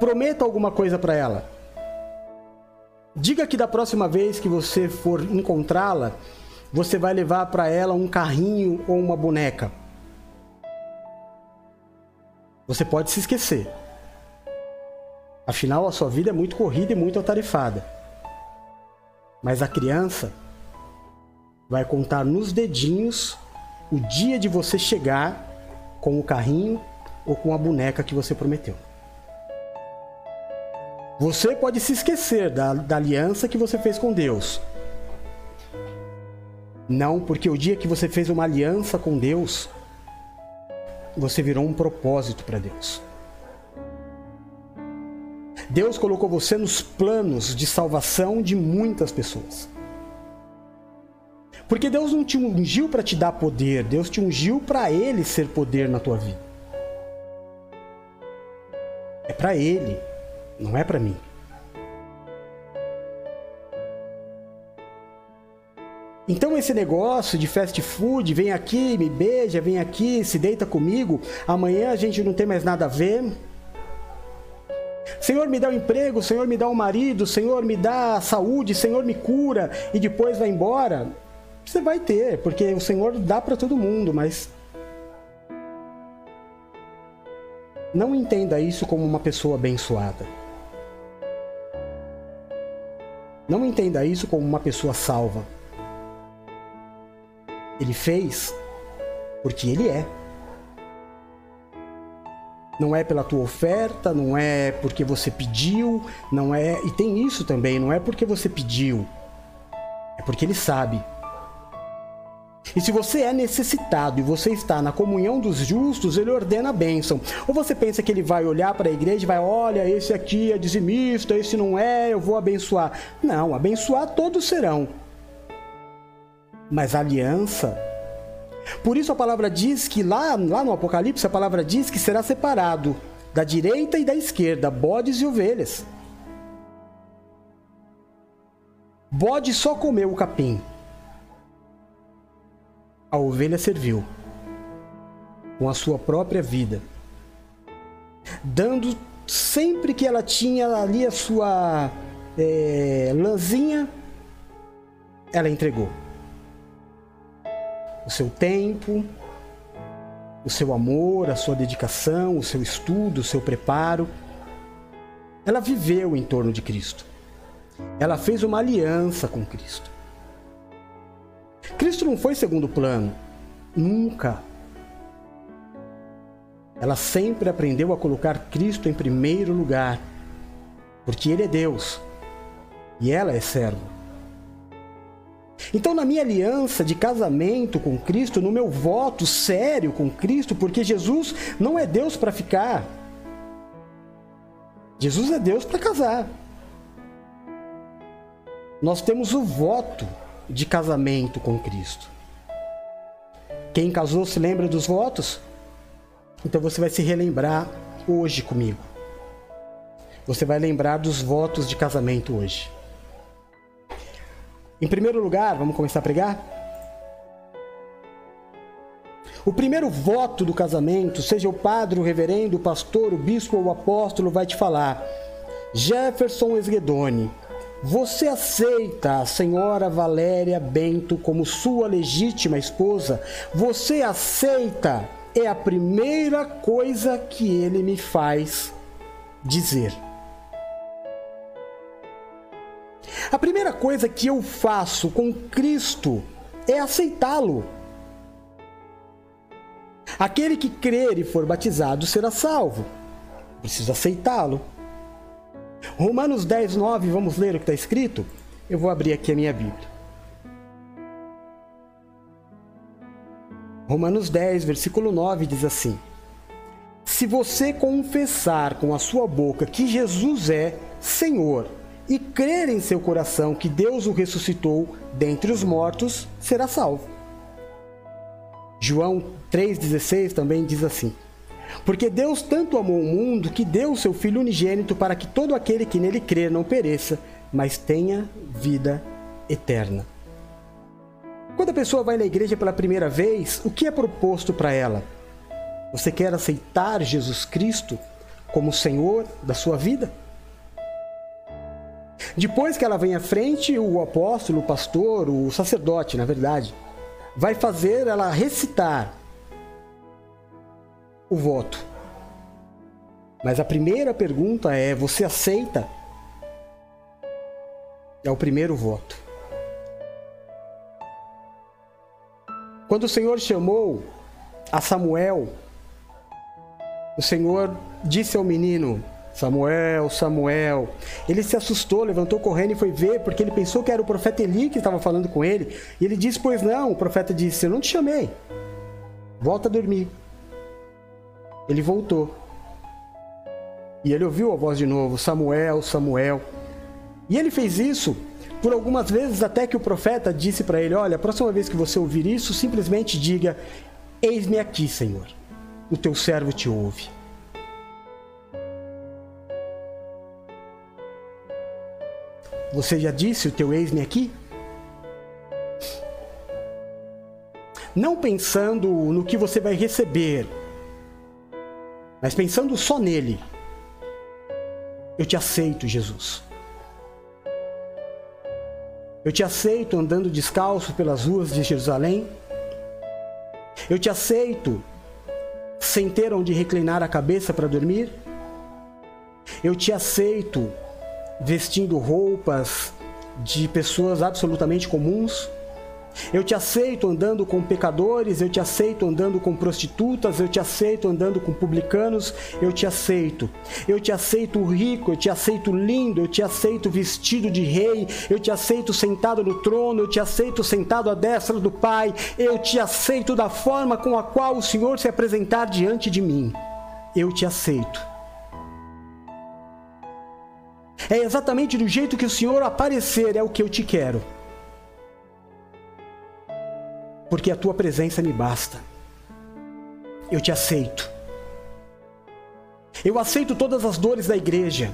Prometa alguma coisa para ela. Diga que da próxima vez que você for encontrá-la, você vai levar para ela um carrinho ou uma boneca. Você pode se esquecer. Afinal, a sua vida é muito corrida e muito atarefada. Mas a criança vai contar nos dedinhos o dia de você chegar com o carrinho ou com a boneca que você prometeu. Você pode se esquecer da, da aliança que você fez com Deus. Não, porque o dia que você fez uma aliança com Deus, você virou um propósito para Deus. Deus colocou você nos planos de salvação de muitas pessoas. Porque Deus não te ungiu para te dar poder, Deus te ungiu para Ele ser poder na tua vida. É para Ele, não é para mim. Então esse negócio de fast food, vem aqui, me beija, vem aqui, se deita comigo, amanhã a gente não tem mais nada a ver, Senhor, me dá um emprego, Senhor, me dá um marido, Senhor, me dá saúde, Senhor, me cura e depois vai embora. Você vai ter, porque o Senhor dá para todo mundo, mas não entenda isso como uma pessoa abençoada. Não entenda isso como uma pessoa salva. Ele fez porque ele é não é pela tua oferta, não é porque você pediu, não é. E tem isso também, não é porque você pediu, é porque ele sabe. E se você é necessitado e você está na comunhão dos justos, ele ordena a bênção. Ou você pensa que ele vai olhar para a igreja e vai, olha, esse aqui é dizimista, esse não é, eu vou abençoar. Não, abençoar todos serão. Mas aliança. Por isso a palavra diz que lá, lá no Apocalipse, a palavra diz que será separado da direita e da esquerda, bodes e ovelhas. Bode só comeu o capim a ovelha serviu com a sua própria vida, dando sempre que ela tinha ali a sua é, lãzinha, ela entregou o seu tempo, o seu amor, a sua dedicação, o seu estudo, o seu preparo. Ela viveu em torno de Cristo. Ela fez uma aliança com Cristo. Cristo não foi segundo plano. Nunca. Ela sempre aprendeu a colocar Cristo em primeiro lugar, porque Ele é Deus e ela é servo. Então, na minha aliança de casamento com Cristo, no meu voto sério com Cristo, porque Jesus não é Deus para ficar, Jesus é Deus para casar. Nós temos o voto de casamento com Cristo. Quem casou se lembra dos votos? Então você vai se relembrar hoje comigo. Você vai lembrar dos votos de casamento hoje. Em primeiro lugar, vamos começar a pregar? O primeiro voto do casamento, seja o padre, o reverendo, o pastor, o bispo ou o apóstolo, vai te falar: Jefferson Esguedoni, você aceita a senhora Valéria Bento como sua legítima esposa? Você aceita? É a primeira coisa que ele me faz dizer. A primeira coisa que eu faço com Cristo é aceitá-lo. Aquele que crer e for batizado será salvo. Preciso aceitá-lo. Romanos 10, 9, vamos ler o que está escrito? Eu vou abrir aqui a minha Bíblia. Romanos 10, versículo 9 diz assim: Se você confessar com a sua boca que Jesus é Senhor e crer em seu coração que Deus o ressuscitou dentre os mortos, será salvo. João 3,16 também diz assim: porque Deus tanto amou o mundo que deu o seu Filho unigênito para que todo aquele que nele crer não pereça, mas tenha vida eterna. Quando a pessoa vai na igreja pela primeira vez, o que é proposto para ela? Você quer aceitar Jesus Cristo como Senhor da sua vida? Depois que ela vem à frente, o apóstolo, o pastor, o sacerdote, na verdade, vai fazer ela recitar o voto. Mas a primeira pergunta é: você aceita? É o primeiro voto. Quando o Senhor chamou a Samuel, o Senhor disse ao menino: Samuel, Samuel. Ele se assustou, levantou correndo e foi ver, porque ele pensou que era o profeta Eli que estava falando com ele. E ele disse: Pois não. O profeta disse: Eu não te chamei. Volta a dormir. Ele voltou. E ele ouviu a voz de novo: Samuel, Samuel. E ele fez isso por algumas vezes, até que o profeta disse para ele: Olha, a próxima vez que você ouvir isso, simplesmente diga: Eis-me aqui, Senhor. O teu servo te ouve. Você já disse o teu eis-me aqui? Não pensando no que você vai receber, mas pensando só nele, eu te aceito, Jesus. Eu te aceito andando descalço pelas ruas de Jerusalém. Eu te aceito sem ter onde reclinar a cabeça para dormir. Eu te aceito vestindo roupas de pessoas absolutamente comuns. Eu te aceito andando com pecadores, eu te aceito andando com prostitutas, eu te aceito andando com publicanos, eu te aceito. Eu te aceito rico, eu te aceito lindo, eu te aceito vestido de rei, eu te aceito sentado no trono, eu te aceito sentado à destra do Pai, eu te aceito da forma com a qual o Senhor se apresentar diante de mim. Eu te aceito. É exatamente do jeito que o Senhor aparecer, é o que eu te quero porque a tua presença me basta. Eu te aceito. Eu aceito todas as dores da igreja.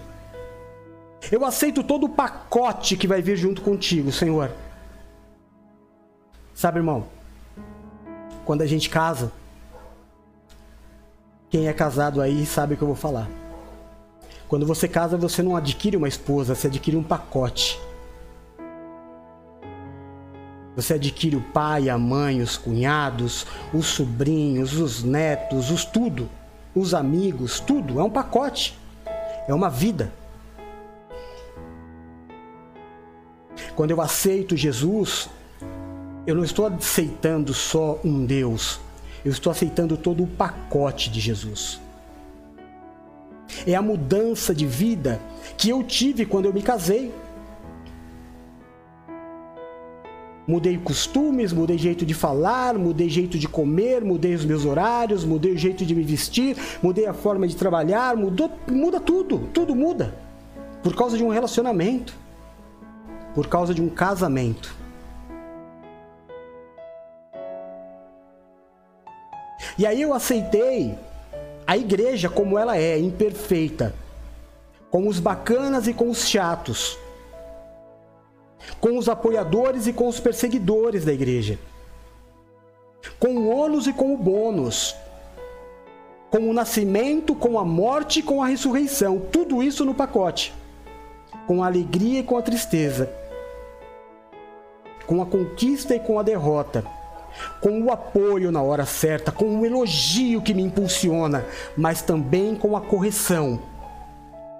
Eu aceito todo o pacote que vai vir junto contigo, Senhor. Sabe, irmão, quando a gente casa, quem é casado aí sabe o que eu vou falar. Quando você casa, você não adquire uma esposa, você adquire um pacote. Você adquire o pai, a mãe, os cunhados, os sobrinhos, os netos, os tudo, os amigos, tudo. É um pacote. É uma vida. Quando eu aceito Jesus, eu não estou aceitando só um Deus, eu estou aceitando todo o pacote de Jesus. É a mudança de vida que eu tive quando eu me casei. Mudei costumes, mudei jeito de falar, mudei jeito de comer, mudei os meus horários, mudei o jeito de me vestir, mudei a forma de trabalhar, mudou, muda tudo, tudo muda. Por causa de um relacionamento, por causa de um casamento. E aí eu aceitei a igreja como ela é, imperfeita, com os bacanas e com os chatos com os apoiadores e com os perseguidores da igreja, com o ônus e com o bônus, com o nascimento, com a morte e com a ressurreição, tudo isso no pacote, com a alegria e com a tristeza, com a conquista e com a derrota, com o apoio na hora certa, com o elogio que me impulsiona, mas também com a correção,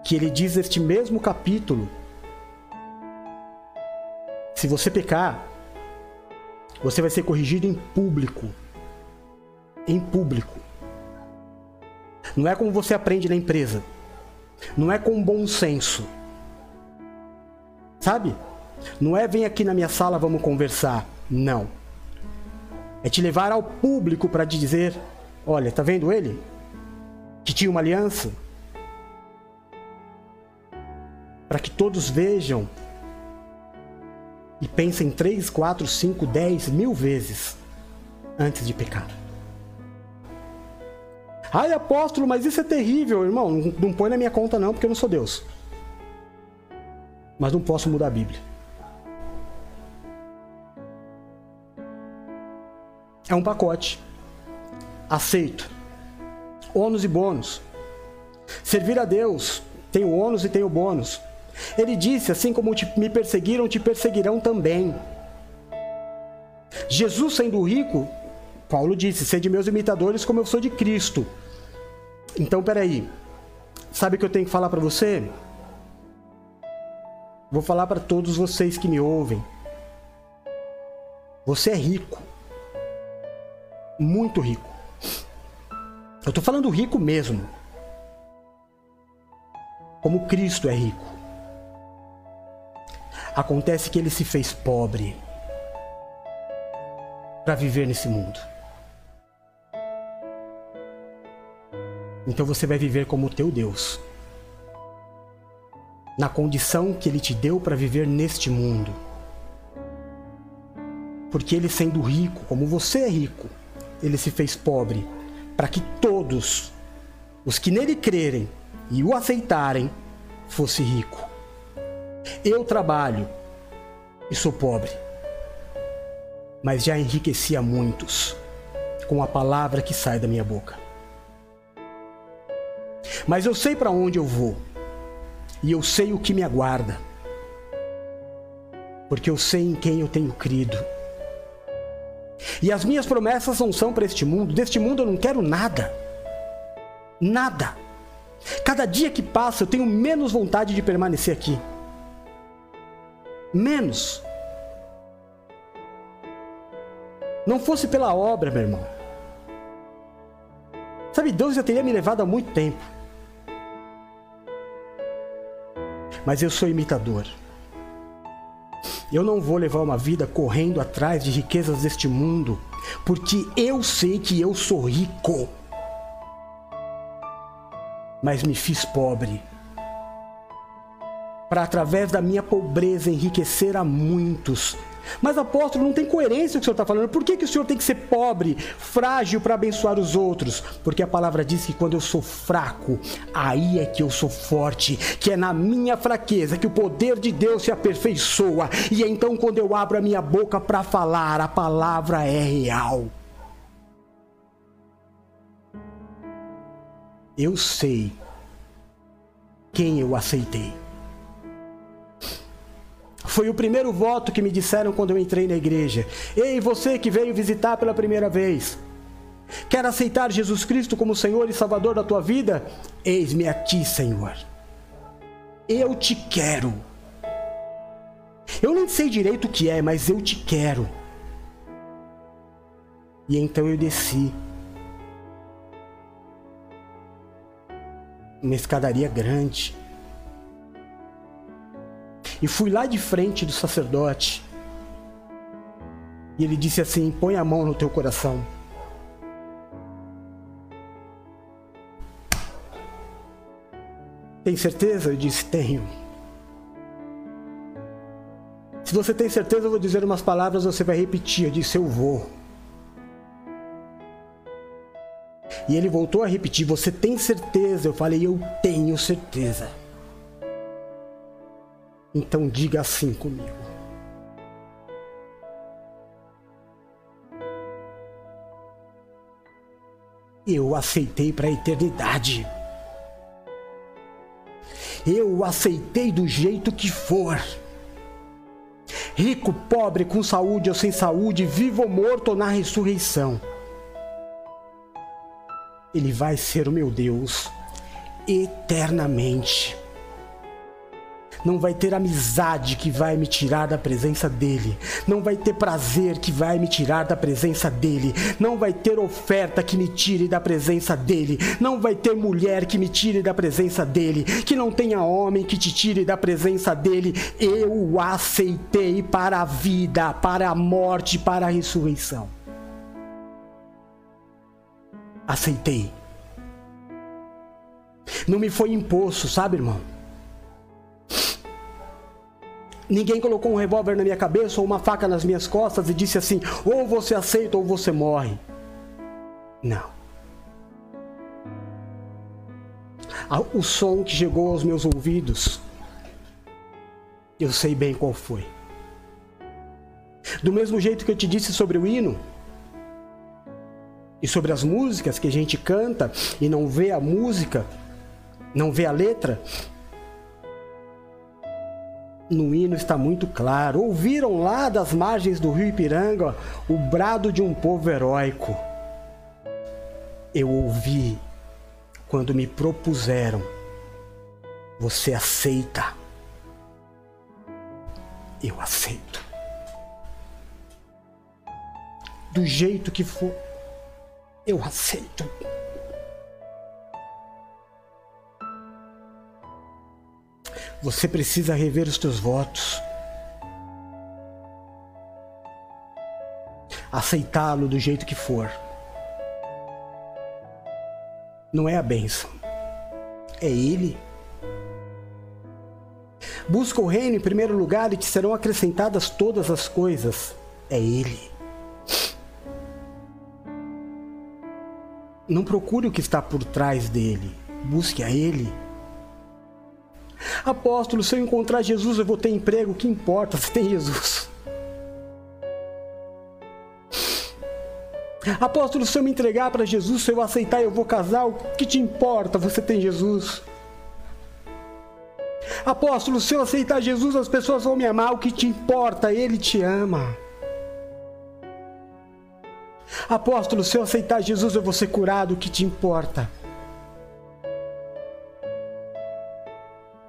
que ele diz neste mesmo capítulo se você pecar, você vai ser corrigido em público. Em público. Não é como você aprende na empresa. Não é com bom senso. Sabe? Não é vem aqui na minha sala, vamos conversar. Não. É te levar ao público para te dizer: olha, tá vendo ele? Que tinha uma aliança? Para que todos vejam e pensa em 3, 4, 5, 10 mil vezes antes de pecar. Ai, apóstolo, mas isso é terrível, irmão. Não, põe na minha conta, não, porque eu não sou Deus. Mas não posso mudar a Bíblia. É um pacote. Aceito. Ônus e bônus. Servir a Deus tem o ônus e tem o bônus. Ele disse: Assim como te, me perseguiram, te perseguirão também. Jesus, sendo rico, Paulo disse: Sede meus imitadores, como eu sou de Cristo. Então, peraí. Sabe o que eu tenho que falar para você? Vou falar para todos vocês que me ouvem. Você é rico. Muito rico. Eu estou falando rico mesmo. Como Cristo é rico. Acontece que ele se fez pobre para viver nesse mundo. Então você vai viver como teu Deus. Na condição que ele te deu para viver neste mundo. Porque ele sendo rico, como você é rico, ele se fez pobre para que todos os que nele crerem e o aceitarem fosse rico. Eu trabalho e sou pobre, mas já enriqueci a muitos com a palavra que sai da minha boca. Mas eu sei para onde eu vou e eu sei o que me aguarda, porque eu sei em quem eu tenho crido. E as minhas promessas não são para este mundo, deste mundo eu não quero nada. Nada. Cada dia que passa eu tenho menos vontade de permanecer aqui menos. Não fosse pela obra, meu irmão. Sabe, Deus já teria me levado há muito tempo. Mas eu sou imitador. Eu não vou levar uma vida correndo atrás de riquezas deste mundo, porque eu sei que eu sou rico. Mas me fiz pobre para através da minha pobreza enriquecer a muitos. Mas apóstolo, não tem coerência o que o senhor está falando. Por que, que o senhor tem que ser pobre, frágil para abençoar os outros? Porque a palavra diz que quando eu sou fraco, aí é que eu sou forte, que é na minha fraqueza que o poder de Deus se aperfeiçoa. E é então quando eu abro a minha boca para falar, a palavra é real. Eu sei quem eu aceitei. Foi o primeiro voto que me disseram quando eu entrei na igreja. Ei, você que veio visitar pela primeira vez. Quer aceitar Jesus Cristo como Senhor e Salvador da tua vida? Eis-me aqui, Senhor. Eu te quero. Eu nem sei direito o que é, mas eu te quero. E então eu desci. Uma escadaria grande e fui lá de frente do sacerdote. E ele disse assim: Põe a mão no teu coração. Tem certeza? Eu disse: Tenho. Se você tem certeza, eu vou dizer umas palavras, você vai repetir. Eu disse: Eu vou. E ele voltou a repetir: Você tem certeza? Eu falei: Eu tenho certeza. Então diga assim comigo. Eu aceitei para a eternidade. Eu aceitei do jeito que for. Rico, pobre, com saúde ou sem saúde, vivo ou morto ou na ressurreição. Ele vai ser o meu Deus eternamente não vai ter amizade que vai me tirar da presença dele, não vai ter prazer que vai me tirar da presença dele, não vai ter oferta que me tire da presença dele, não vai ter mulher que me tire da presença dele, que não tenha homem que te tire da presença dele. Eu o aceitei para a vida, para a morte, para a ressurreição. Aceitei. Não me foi imposto, sabe, irmão? Ninguém colocou um revólver na minha cabeça ou uma faca nas minhas costas e disse assim: ou você aceita ou você morre. Não. O som que chegou aos meus ouvidos, eu sei bem qual foi. Do mesmo jeito que eu te disse sobre o hino, e sobre as músicas que a gente canta e não vê a música, não vê a letra, no hino está muito claro. Ouviram lá das margens do rio Ipiranga o brado de um povo heróico. Eu ouvi quando me propuseram. Você aceita? Eu aceito. Do jeito que for, eu aceito. Você precisa rever os teus votos. Aceitá-lo do jeito que for. Não é a bênção, é Ele. Busca o reino em primeiro lugar e te serão acrescentadas todas as coisas. É Ele. Não procure o que está por trás dele. Busque a Ele. Apóstolo, se eu encontrar Jesus, eu vou ter emprego, o que importa se tem Jesus? Apóstolo, se eu me entregar para Jesus, se eu aceitar, eu vou casar, o que te importa? Você tem Jesus. Apóstolo, se eu aceitar Jesus, as pessoas vão me amar, o que te importa? Ele te ama. Apóstolo, se eu aceitar Jesus, eu vou ser curado, o que te importa?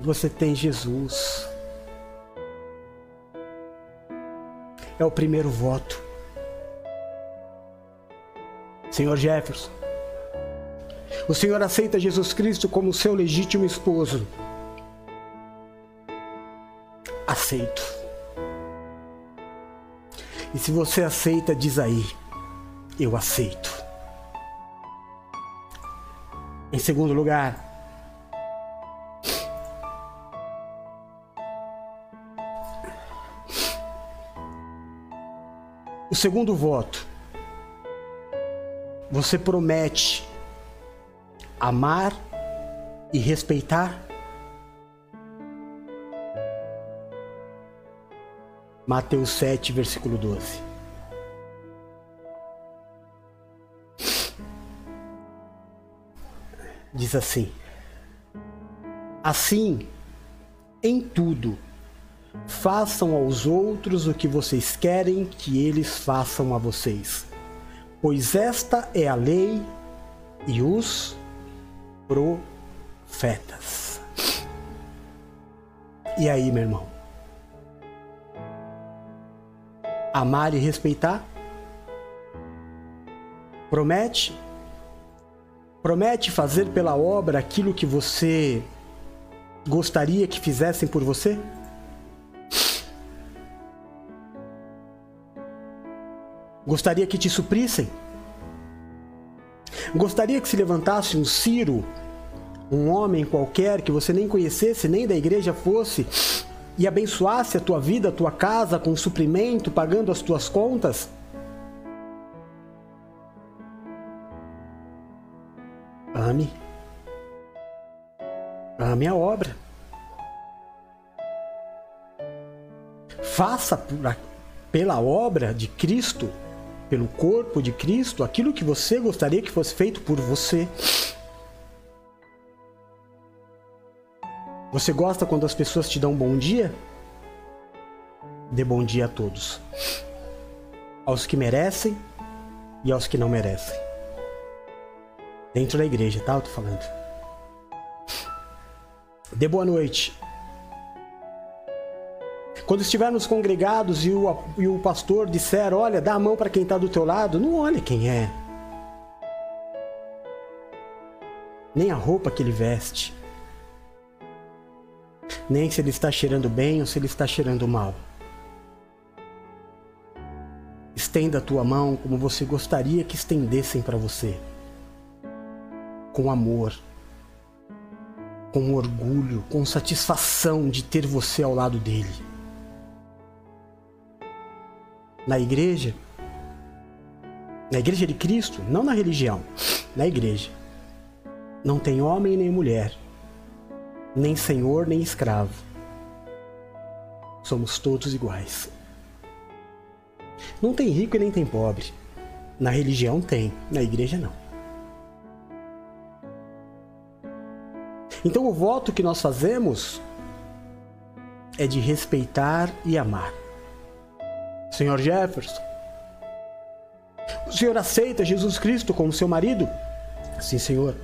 Você tem Jesus. É o primeiro voto. Senhor Jefferson, o Senhor aceita Jesus Cristo como seu legítimo esposo? Aceito. E se você aceita, diz aí: Eu aceito. Em segundo lugar, o segundo voto, você promete amar e respeitar? Mateus 7, versículo 12. Diz assim: Assim, em tudo, façam aos outros o que vocês querem que eles façam a vocês, pois esta é a lei e os profetas. E aí, meu irmão? Amar e respeitar? Promete? Promete fazer pela obra aquilo que você gostaria que fizessem por você? Gostaria que te suprissem? Gostaria que se levantasse um Ciro, um homem qualquer que você nem conhecesse, nem da igreja fosse, e abençoasse a tua vida, a tua casa com suprimento, pagando as tuas contas? Ame. Ame a obra. Faça pela obra de Cristo pelo corpo de Cristo aquilo que você gostaria que fosse feito por você. Você gosta quando as pessoas te dão um bom dia? Dê bom dia a todos. Aos que merecem e aos que não merecem. Dentro da igreja, tá? Eu tô falando. Dê boa noite quando estivermos congregados e o, e o pastor disser, olha, dá a mão para quem está do teu lado, não olhe quem é. Nem a roupa que ele veste. Nem se ele está cheirando bem ou se ele está cheirando mal. Estenda a tua mão como você gostaria que estendessem para você. Com amor, com orgulho, com satisfação de ter você ao lado dele na igreja, na igreja de Cristo, não na religião, na igreja, não tem homem nem mulher, nem senhor nem escravo. Somos todos iguais. Não tem rico e nem tem pobre. Na religião tem, na igreja não. Então o voto que nós fazemos é de respeitar e amar. Senhor Jefferson, o senhor aceita Jesus Cristo como seu marido? Sim, Senhor.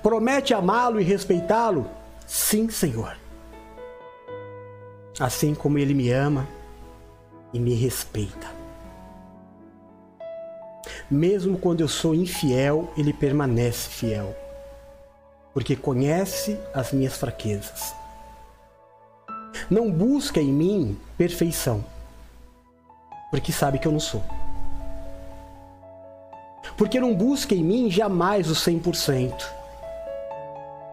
Promete amá-lo e respeitá-lo? Sim, Senhor. Assim como ele me ama e me respeita. Mesmo quando eu sou infiel, ele permanece fiel, porque conhece as minhas fraquezas. Não busca em mim perfeição porque sabe que eu não sou. Porque não busca em mim jamais o 100%,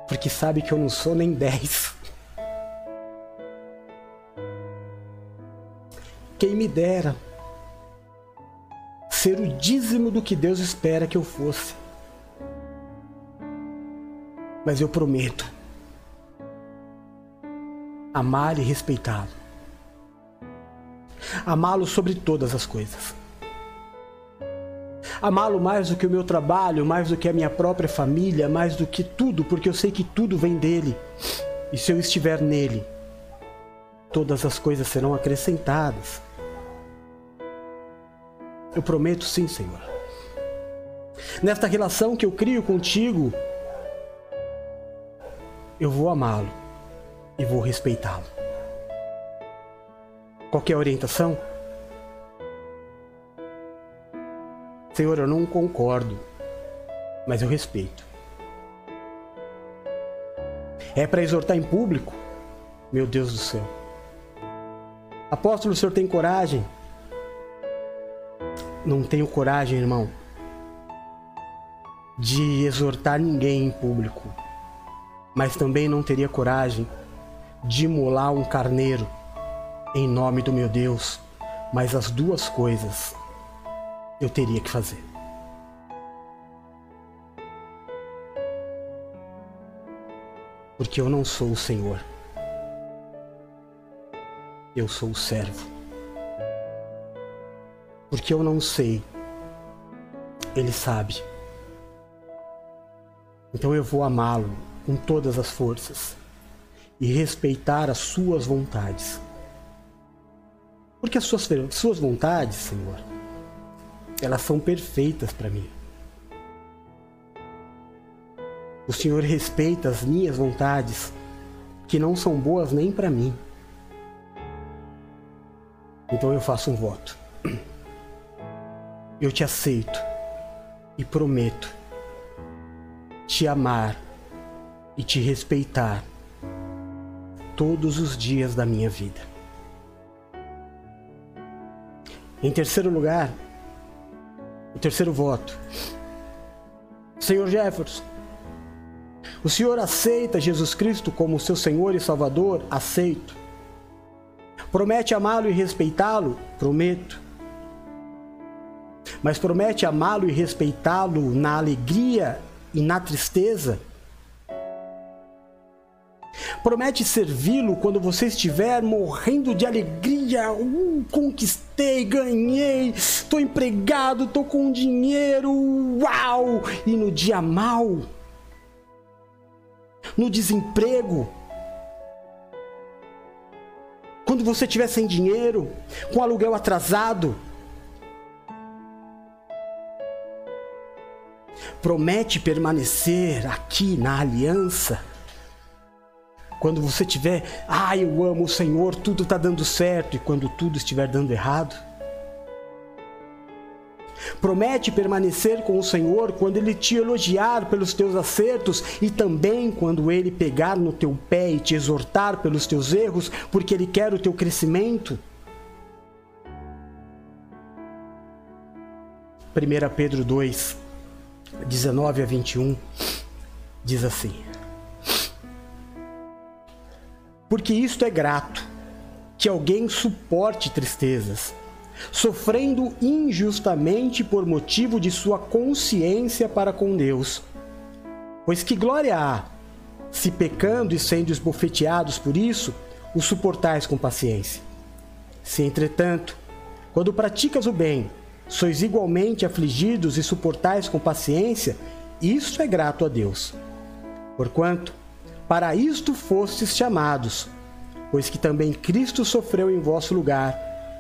porque sabe que eu não sou nem 10. Quem me dera ser o dízimo do que Deus espera que eu fosse. Mas eu prometo amar e respeitá-lo amá-lo sobre todas as coisas. Amá-lo mais do que o meu trabalho, mais do que a minha própria família, mais do que tudo, porque eu sei que tudo vem dele. E se eu estiver nele, todas as coisas serão acrescentadas. Eu prometo sim, Senhor. Nesta relação que eu crio contigo, eu vou amá-lo e vou respeitá-lo. Qualquer orientação? Senhor, eu não concordo, mas eu respeito. É para exortar em público? Meu Deus do céu. Apóstolo, o senhor tem coragem? Não tenho coragem, irmão, de exortar ninguém em público, mas também não teria coragem de imolar um carneiro em nome do meu Deus, mas as duas coisas eu teria que fazer. Porque eu não sou o Senhor. Eu sou o servo. Porque eu não sei. Ele sabe. Então eu vou amá-lo com todas as forças e respeitar as suas vontades. Porque as suas, suas vontades, Senhor, elas são perfeitas para mim. O Senhor respeita as minhas vontades, que não são boas nem para mim. Então eu faço um voto. Eu te aceito e prometo te amar e te respeitar todos os dias da minha vida. Em terceiro lugar, o terceiro voto. Senhor Jefferson, o senhor aceita Jesus Cristo como seu Senhor e Salvador? Aceito. Promete amá-lo e respeitá-lo? Prometo. Mas promete amá-lo e respeitá-lo na alegria e na tristeza? Promete servi-lo quando você estiver morrendo de alegria. Uh, conquistei, ganhei, estou empregado, estou com dinheiro. Uau! E no dia mal, no desemprego, quando você estiver sem dinheiro, com aluguel atrasado, promete permanecer aqui na aliança quando você tiver, ah, eu amo o Senhor, tudo está dando certo, e quando tudo estiver dando errado? Promete permanecer com o Senhor quando Ele te elogiar pelos teus acertos e também quando Ele pegar no teu pé e te exortar pelos teus erros, porque Ele quer o teu crescimento? 1 Pedro 2, 19 a 21 diz assim: porque isto é grato, que alguém suporte tristezas, sofrendo injustamente por motivo de sua consciência para com Deus. Pois que glória há, se pecando e sendo esbofeteados por isso, o suportais com paciência. Se, entretanto, quando praticas o bem, sois igualmente afligidos e suportais com paciência, isso é grato a Deus. Porquanto, para isto fostes chamados, pois que também Cristo sofreu em vosso lugar,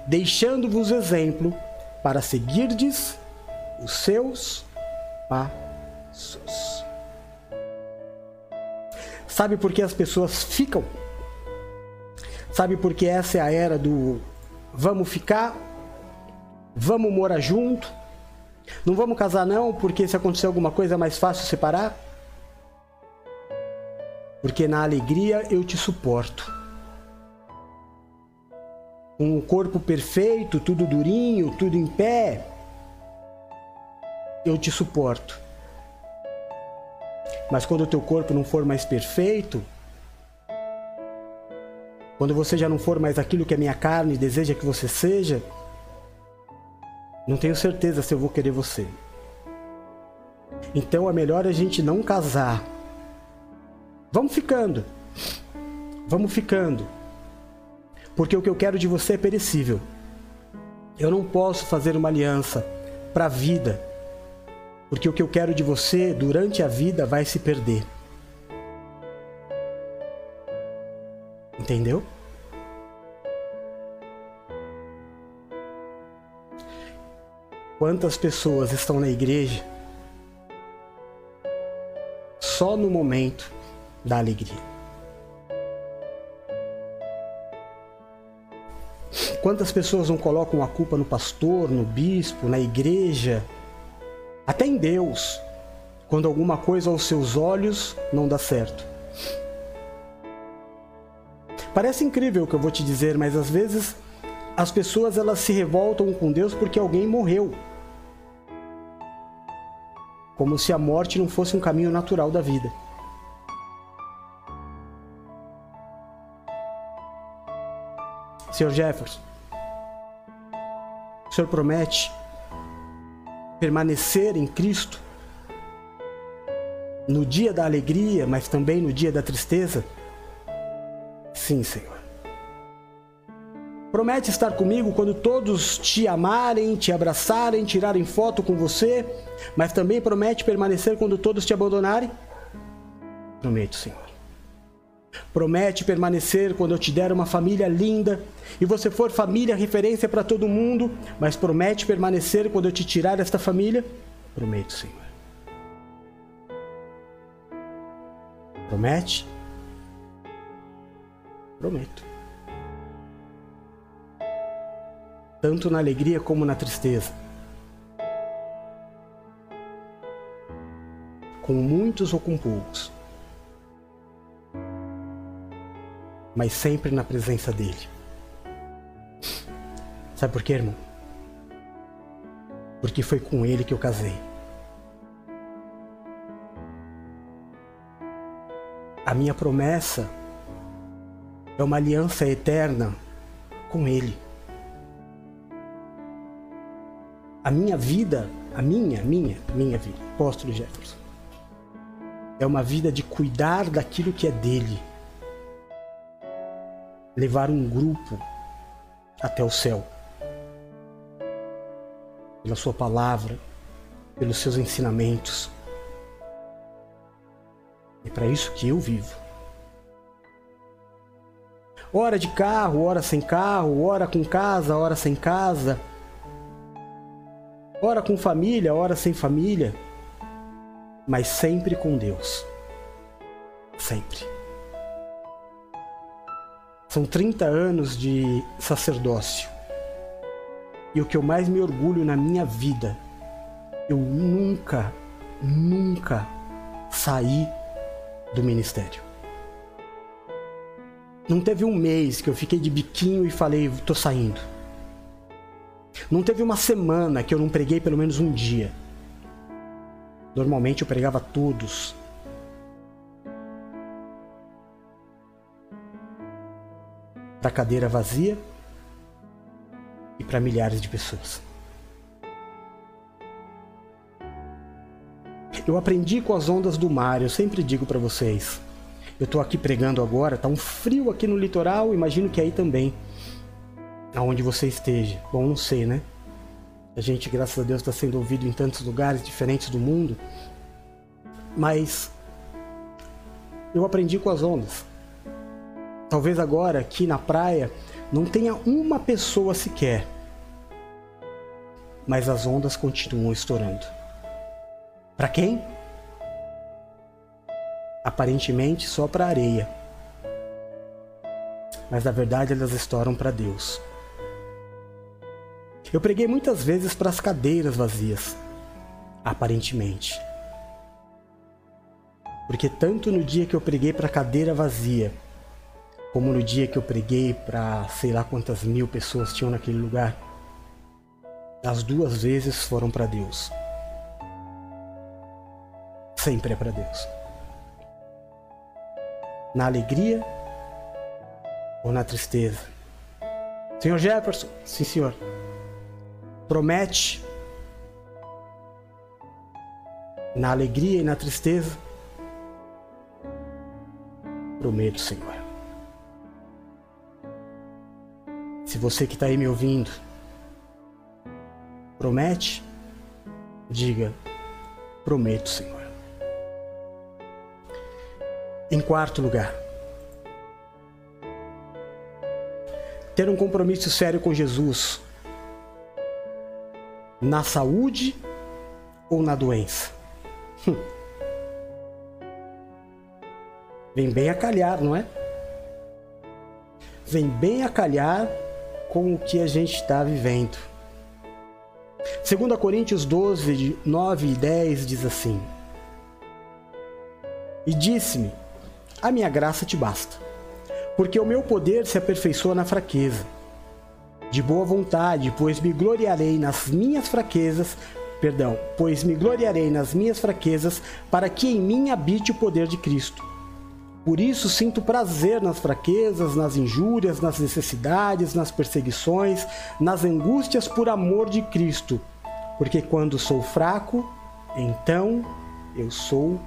deixando-vos exemplo para seguirdes os seus passos. Sabe por que as pessoas ficam? Sabe por que essa é a era do vamos ficar, vamos morar junto, não vamos casar não, porque se acontecer alguma coisa é mais fácil separar? Porque na alegria eu te suporto. Com o corpo perfeito, tudo durinho, tudo em pé, eu te suporto. Mas quando o teu corpo não for mais perfeito, quando você já não for mais aquilo que a minha carne deseja que você seja, não tenho certeza se eu vou querer você. Então é melhor a gente não casar Vamos ficando. Vamos ficando. Porque o que eu quero de você é perecível. Eu não posso fazer uma aliança para a vida. Porque o que eu quero de você durante a vida vai se perder. Entendeu? Quantas pessoas estão na igreja só no momento da alegria. Quantas pessoas não colocam a culpa no pastor, no bispo, na igreja, até em Deus, quando alguma coisa aos seus olhos não dá certo. Parece incrível o que eu vou te dizer, mas às vezes as pessoas elas se revoltam com Deus porque alguém morreu. Como se a morte não fosse um caminho natural da vida. Senhor Jefferson, o Senhor promete permanecer em Cristo no dia da alegria, mas também no dia da tristeza? Sim, Senhor. Promete estar comigo quando todos te amarem, te abraçarem, tirarem foto com você, mas também promete permanecer quando todos te abandonarem? Prometo, Senhor. Promete permanecer quando eu te der uma família linda e você for família referência para todo mundo, mas promete permanecer quando eu te tirar desta família? Prometo, Senhor. Promete? Prometo. Tanto na alegria como na tristeza. Com muitos ou com poucos. Mas sempre na presença dele. Sabe por quê, irmão? Porque foi com ele que eu casei. A minha promessa é uma aliança eterna com ele. A minha vida, a minha, minha, minha vida, apóstolo Jefferson, é uma vida de cuidar daquilo que é dele levar um grupo até o céu. Pela Sua palavra, pelos seus ensinamentos. É para isso que eu vivo. Hora de carro, hora sem carro, hora com casa, hora sem casa. Hora com família, hora sem família. Mas sempre com Deus. Sempre. São 30 anos de sacerdócio. E o que eu mais me orgulho na minha vida, eu nunca, nunca saí do ministério. Não teve um mês que eu fiquei de biquinho e falei, tô saindo. Não teve uma semana que eu não preguei pelo menos um dia. Normalmente eu pregava todos, para a cadeira vazia e para milhares de pessoas. Eu aprendi com as ondas do mar, eu sempre digo para vocês. Eu estou aqui pregando agora, tá um frio aqui no litoral, imagino que aí também, aonde você esteja. Bom, não sei, né? A gente, graças a Deus, está sendo ouvido em tantos lugares diferentes do mundo, mas eu aprendi com as ondas. Talvez agora aqui na praia não tenha uma pessoa sequer, mas as ondas continuam estourando. Para quem? Aparentemente só para areia. Mas na verdade elas estouram para Deus. Eu preguei muitas vezes para as cadeiras vazias, aparentemente. Porque tanto no dia que eu preguei para a cadeira vazia, como no dia que eu preguei para sei lá quantas mil pessoas tinham naquele lugar. As duas vezes foram para Deus. Sempre é para Deus. Na alegria ou na tristeza. Senhor Jefferson, sim senhor. Promete na alegria e na tristeza. Prometo, Senhor. Se você que está aí me ouvindo promete, diga: Prometo, Senhor. Em quarto lugar, ter um compromisso sério com Jesus na saúde ou na doença. Hum. Vem bem a calhar, não é? Vem bem a calhar com o que a gente está vivendo. 2 Coríntios 12, 9 e 10 diz assim: E disse-me: A minha graça te basta, porque o meu poder se aperfeiçoa na fraqueza. De boa vontade, pois me gloriarei nas minhas fraquezas, perdão, pois me gloriarei nas minhas fraquezas, para que em mim habite o poder de Cristo. Por isso sinto prazer nas fraquezas, nas injúrias, nas necessidades, nas perseguições, nas angústias por amor de Cristo. Porque quando sou fraco, então eu sou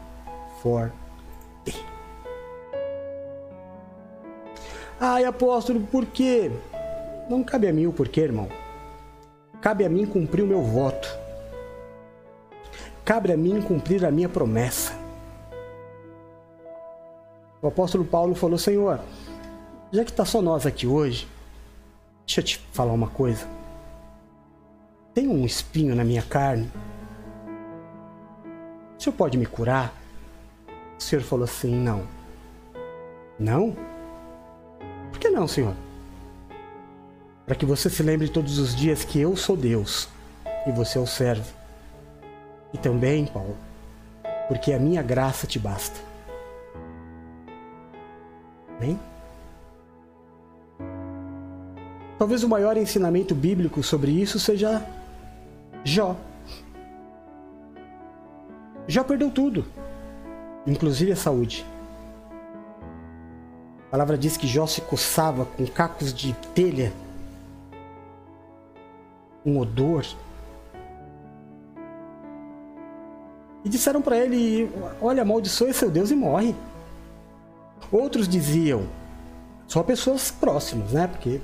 forte. Ai, apóstolo, por quê? Não cabe a mim o porquê, irmão. Cabe a mim cumprir o meu voto. Cabe a mim cumprir a minha promessa. O apóstolo Paulo falou: Senhor, já que está só nós aqui hoje, deixa eu te falar uma coisa. Tem um espinho na minha carne. O senhor pode me curar? O senhor falou assim: Não. Não? Por que não, senhor? Para que você se lembre todos os dias que eu sou Deus e você é o servo. E também, Paulo, porque a minha graça te basta. Amém? Talvez o maior ensinamento bíblico sobre isso seja Jó. Jó perdeu tudo, inclusive a saúde. A palavra diz que Jó se coçava com cacos de telha, um odor. E disseram para ele: Olha, amaldiçoe seu Deus e morre. Outros diziam, só pessoas próximas, né? Porque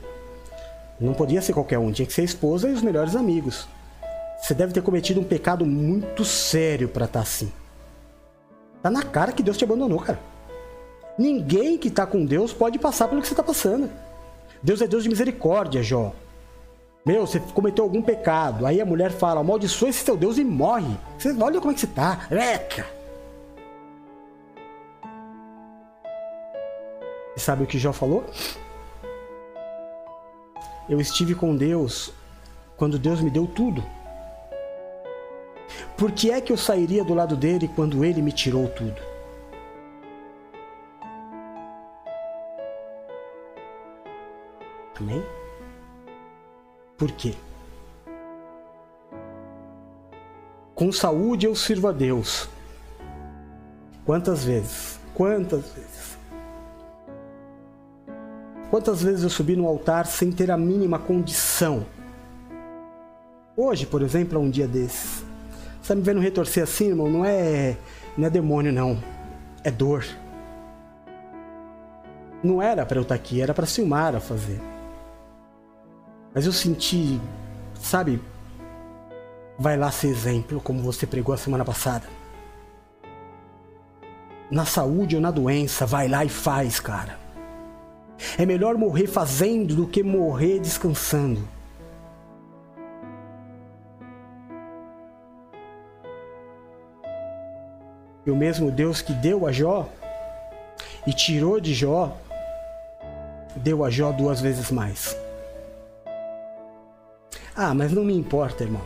não podia ser qualquer um, tinha que ser a esposa e os melhores amigos. Você deve ter cometido um pecado muito sério para estar tá assim. Tá na cara que Deus te abandonou, cara. Ninguém que tá com Deus pode passar pelo que você tá passando. Deus é Deus de misericórdia, Jó. Meu, você cometeu algum pecado. Aí a mulher fala: amaldiçoa esse teu Deus e morre. Você olha como é que você tá. Eca! E sabe o que Jó falou? Eu estive com Deus quando Deus me deu tudo. Por que é que eu sairia do lado dele quando ele me tirou tudo? Amém? Por quê? Com saúde eu sirvo a Deus. Quantas vezes? Quantas vezes? Quantas vezes eu subi no altar sem ter a mínima condição? Hoje, por exemplo, é um dia desses. Você tá me vendo retorcer assim, irmão? Não é, não é demônio, não. É dor. Não era para eu estar tá aqui, era para Silmara fazer. Mas eu senti, sabe? Vai lá ser exemplo, como você pregou a semana passada. Na saúde ou na doença, vai lá e faz, cara. É melhor morrer fazendo do que morrer descansando. E o mesmo Deus que deu a Jó e tirou de Jó, deu a Jó duas vezes mais. Ah, mas não me importa, irmão.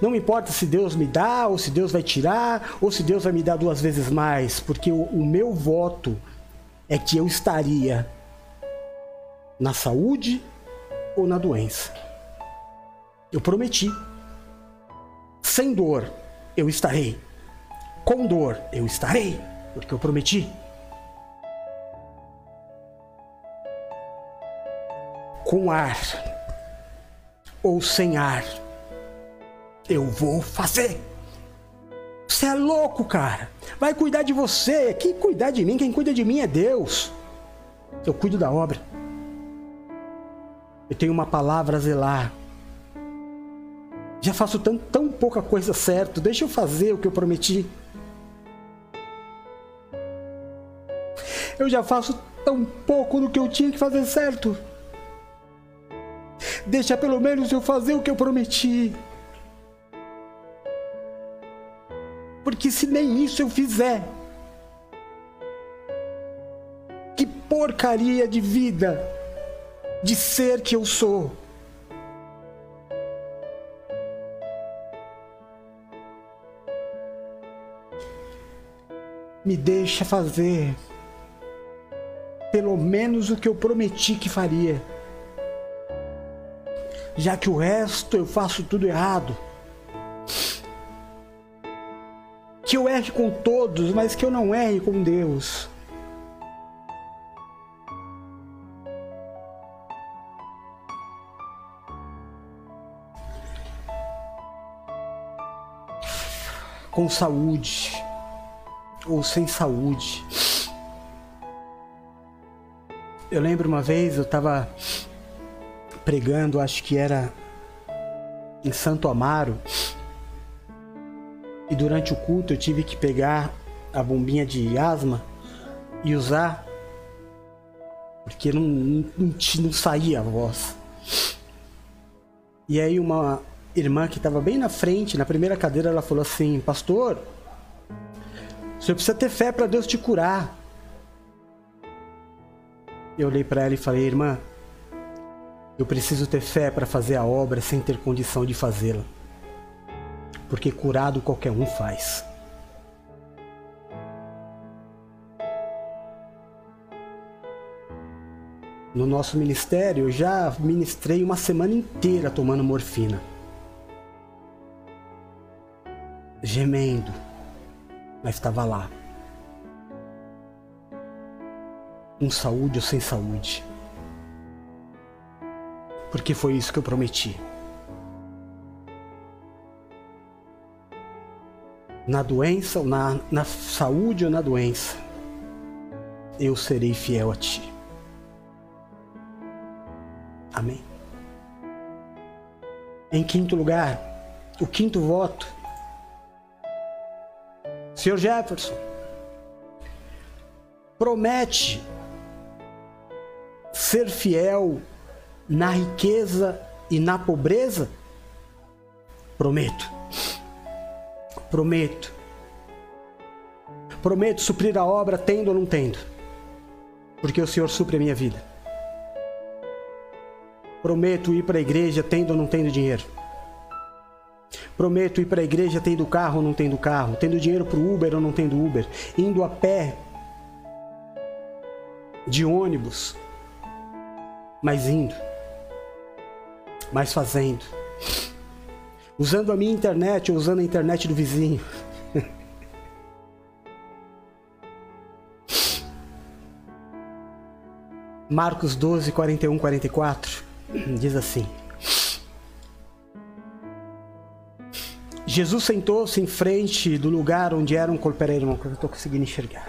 Não me importa se Deus me dá, ou se Deus vai tirar, ou se Deus vai me dar duas vezes mais, porque o, o meu voto é que eu estaria na saúde ou na doença. Eu prometi. Sem dor, eu estarei. Com dor, eu estarei, porque eu prometi. Com ar ou sem ar, eu vou fazer. Você é louco, cara. Vai cuidar de você. Quem cuidar de mim, quem cuida de mim é Deus. Eu cuido da obra. Eu tenho uma palavra a zelar. Já faço tão, tão pouca coisa certo. Deixa eu fazer o que eu prometi. Eu já faço tão pouco do que eu tinha que fazer certo. Deixa pelo menos eu fazer o que eu prometi. porque se nem isso eu fizer. Que porcaria de vida, de ser que eu sou. Me deixa fazer pelo menos o que eu prometi que faria. Já que o resto eu faço tudo errado. Que eu erre com todos, mas que eu não erre com Deus. Com saúde ou sem saúde. Eu lembro uma vez eu estava pregando, acho que era em Santo Amaro, e durante o culto eu tive que pegar a bombinha de asma e usar, porque não, não, não saía a voz. E aí uma irmã que estava bem na frente, na primeira cadeira, ela falou assim: Pastor, você precisa ter fé para Deus te curar. Eu olhei para ela e falei: Irmã, eu preciso ter fé para fazer a obra sem ter condição de fazê-la. Porque curado qualquer um faz. No nosso ministério, eu já ministrei uma semana inteira tomando morfina. Gemendo mas estava lá. Com saúde ou sem saúde. Porque foi isso que eu prometi. Na doença, ou na, na saúde ou na doença, eu serei fiel a ti. Amém. Em quinto lugar, o quinto voto Senhor Jefferson, promete ser fiel na riqueza e na pobreza? Prometo. Prometo. Prometo suprir a obra tendo ou não tendo. Porque o Senhor supre a minha vida. Prometo ir para a igreja tendo ou não tendo dinheiro. Prometo ir para a igreja tendo carro ou não tendo carro, tendo dinheiro para o Uber ou não tendo Uber, indo a pé, de ônibus, mas indo, mas fazendo, usando a minha internet ou usando a internet do vizinho. Marcos 12, 41, 44 diz assim. Jesus sentou-se em frente do lugar onde era um corpo. Peraí, irmão, que eu estou conseguindo enxergar.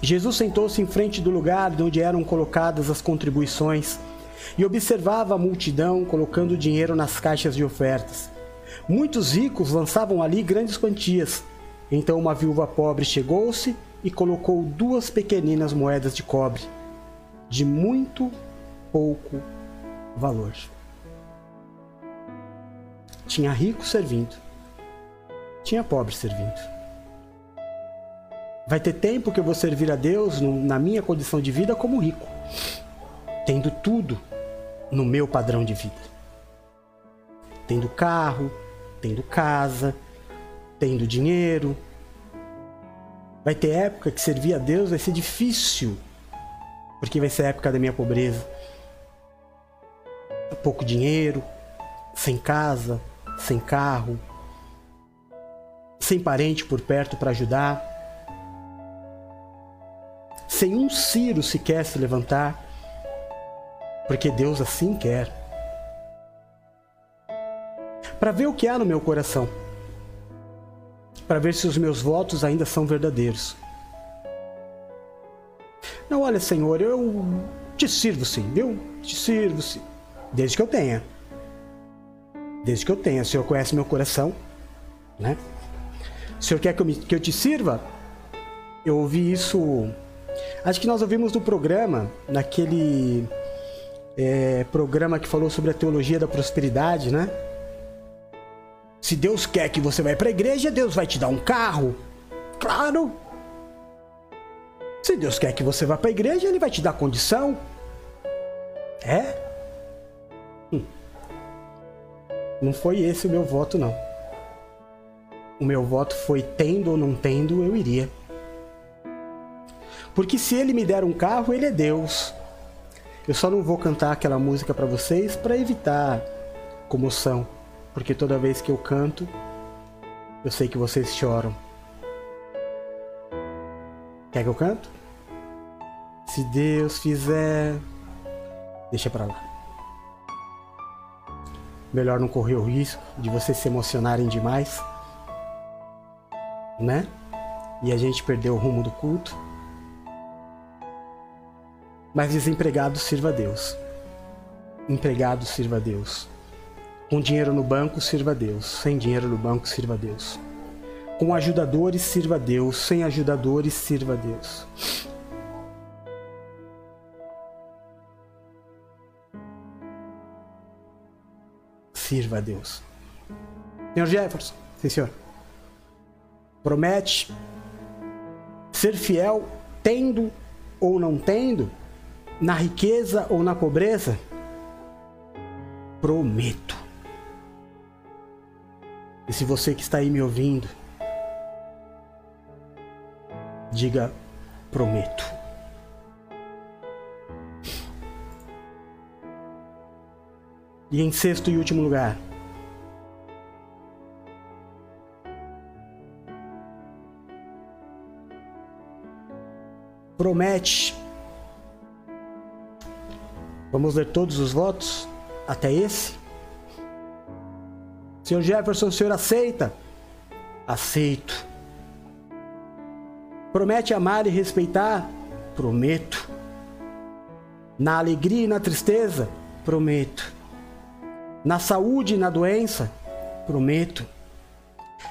Jesus sentou-se em frente do lugar onde eram colocadas as contribuições e observava a multidão colocando dinheiro nas caixas de ofertas. Muitos ricos lançavam ali grandes quantias. Então uma viúva pobre chegou-se e colocou duas pequeninas moedas de cobre, de muito pouco valor. Tinha rico servindo, tinha pobre servindo. Vai ter tempo que eu vou servir a Deus na minha condição de vida como rico, tendo tudo no meu padrão de vida. Tendo carro, tendo casa, tendo dinheiro. Vai ter época que servir a Deus vai ser difícil, porque vai ser a época da minha pobreza. Pouco dinheiro, sem casa, sem carro, sem parente por perto para ajudar, sem um ciro sequer se levantar, porque Deus assim quer. Para ver o que há no meu coração, para ver se os meus votos ainda são verdadeiros. Não, olha, Senhor, eu te sirvo sim, viu? Te sirvo sim, desde que eu tenha desde que eu tenha. O Senhor conhece meu coração, né? O Senhor quer que eu, me, que eu te sirva? Eu ouvi isso. Acho que nós ouvimos no programa, naquele é, programa que falou sobre a teologia da prosperidade, né? Se Deus quer que você vá para a igreja, Deus vai te dar um carro. Claro. Se Deus quer que você vá para a igreja, Ele vai te dar condição. É? Não foi esse o meu voto, não. o meu voto foi tendo ou não tendo, eu iria. Porque se ele me der um carro, ele é Deus. Eu só não vou cantar aquela música para vocês para evitar comoção, porque toda vez que eu canto, eu sei que vocês choram. Quer que eu canto? Se Deus fizer, deixa para lá. Melhor não correr o risco de vocês se emocionarem demais, né? E a gente perder o rumo do culto. Mas desempregado sirva a Deus. Empregado sirva a Deus. Com dinheiro no banco, sirva a Deus. Sem dinheiro no banco, sirva a Deus. Com ajudadores, sirva a Deus. Sem ajudadores, sirva a Deus. Sirva a Deus. Senhor Jefferson, sim senhor. Promete ser fiel, tendo ou não tendo, na riqueza ou na pobreza? Prometo. E se você que está aí me ouvindo, diga prometo. E em sexto e último lugar, promete Vamos ler todos os votos até esse? Senhor Jefferson, o senhor aceita? Aceito. Promete amar e respeitar? Prometo. Na alegria e na tristeza? Prometo. Na saúde e na doença? Prometo.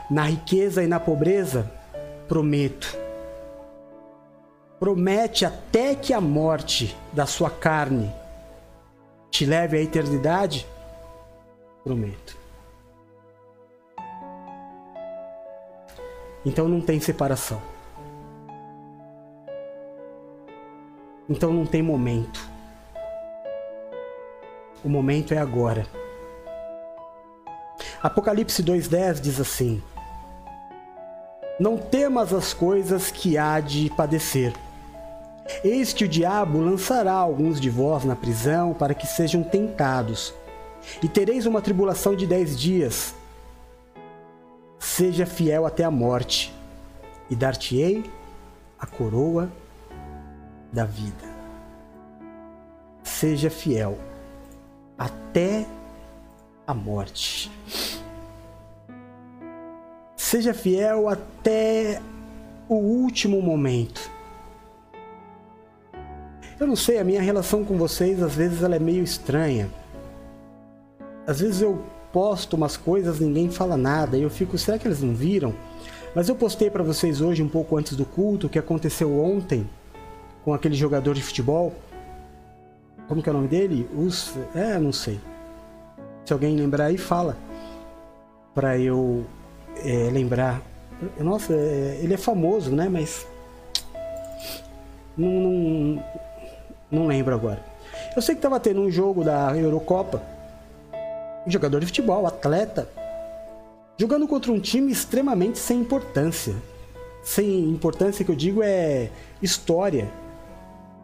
Na riqueza e na pobreza? Prometo. Promete até que a morte da sua carne te leve à eternidade? Prometo. Então não tem separação. Então não tem momento. O momento é agora. Apocalipse 2,10 diz assim: Não temas as coisas que há de padecer Eis que o diabo lançará alguns de vós na prisão para que sejam tentados, e tereis uma tribulação de dez dias. Seja fiel até a morte, e dar-te-ei a coroa da vida. Seja fiel até a morte. Seja fiel até o último momento. Eu não sei, a minha relação com vocês às vezes ela é meio estranha. Às vezes eu posto umas coisas, ninguém fala nada, e eu fico, será que eles não viram? Mas eu postei para vocês hoje, um pouco antes do culto, o que aconteceu ontem com aquele jogador de futebol. Como que é o nome dele? Us... É, não sei. Se alguém lembrar aí, fala. Pra eu é, lembrar. Nossa, é, ele é famoso, né? Mas. Não, não, não lembro agora. Eu sei que estava tendo um jogo da Eurocopa. Um jogador de futebol, atleta, jogando contra um time extremamente sem importância. Sem importância que eu digo é história,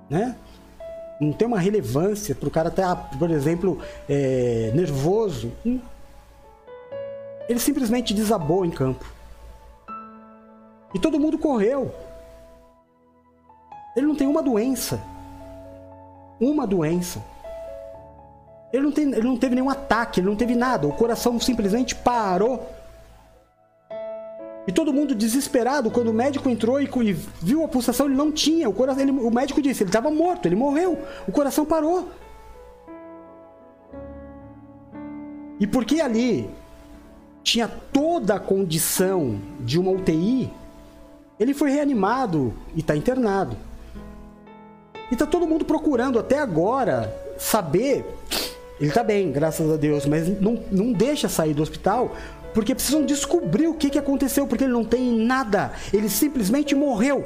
né? Não tem uma relevância para o cara estar, tá, por exemplo, é, nervoso. Hum. Ele simplesmente desabou em campo. E todo mundo correu. Ele não tem uma doença uma doença. Ele não, tem, ele não teve nenhum ataque, ele não teve nada. O coração simplesmente parou. E todo mundo desesperado, quando o médico entrou e, e viu a pulsação, ele não tinha. O, coração, ele, o médico disse, ele estava morto, ele morreu. O coração parou. E porque ali tinha toda a condição de uma UTI, ele foi reanimado e está internado. E tá todo mundo procurando até agora saber. Ele tá bem, graças a Deus, mas não, não deixa sair do hospital porque precisam descobrir o que, que aconteceu, porque ele não tem nada. Ele simplesmente morreu.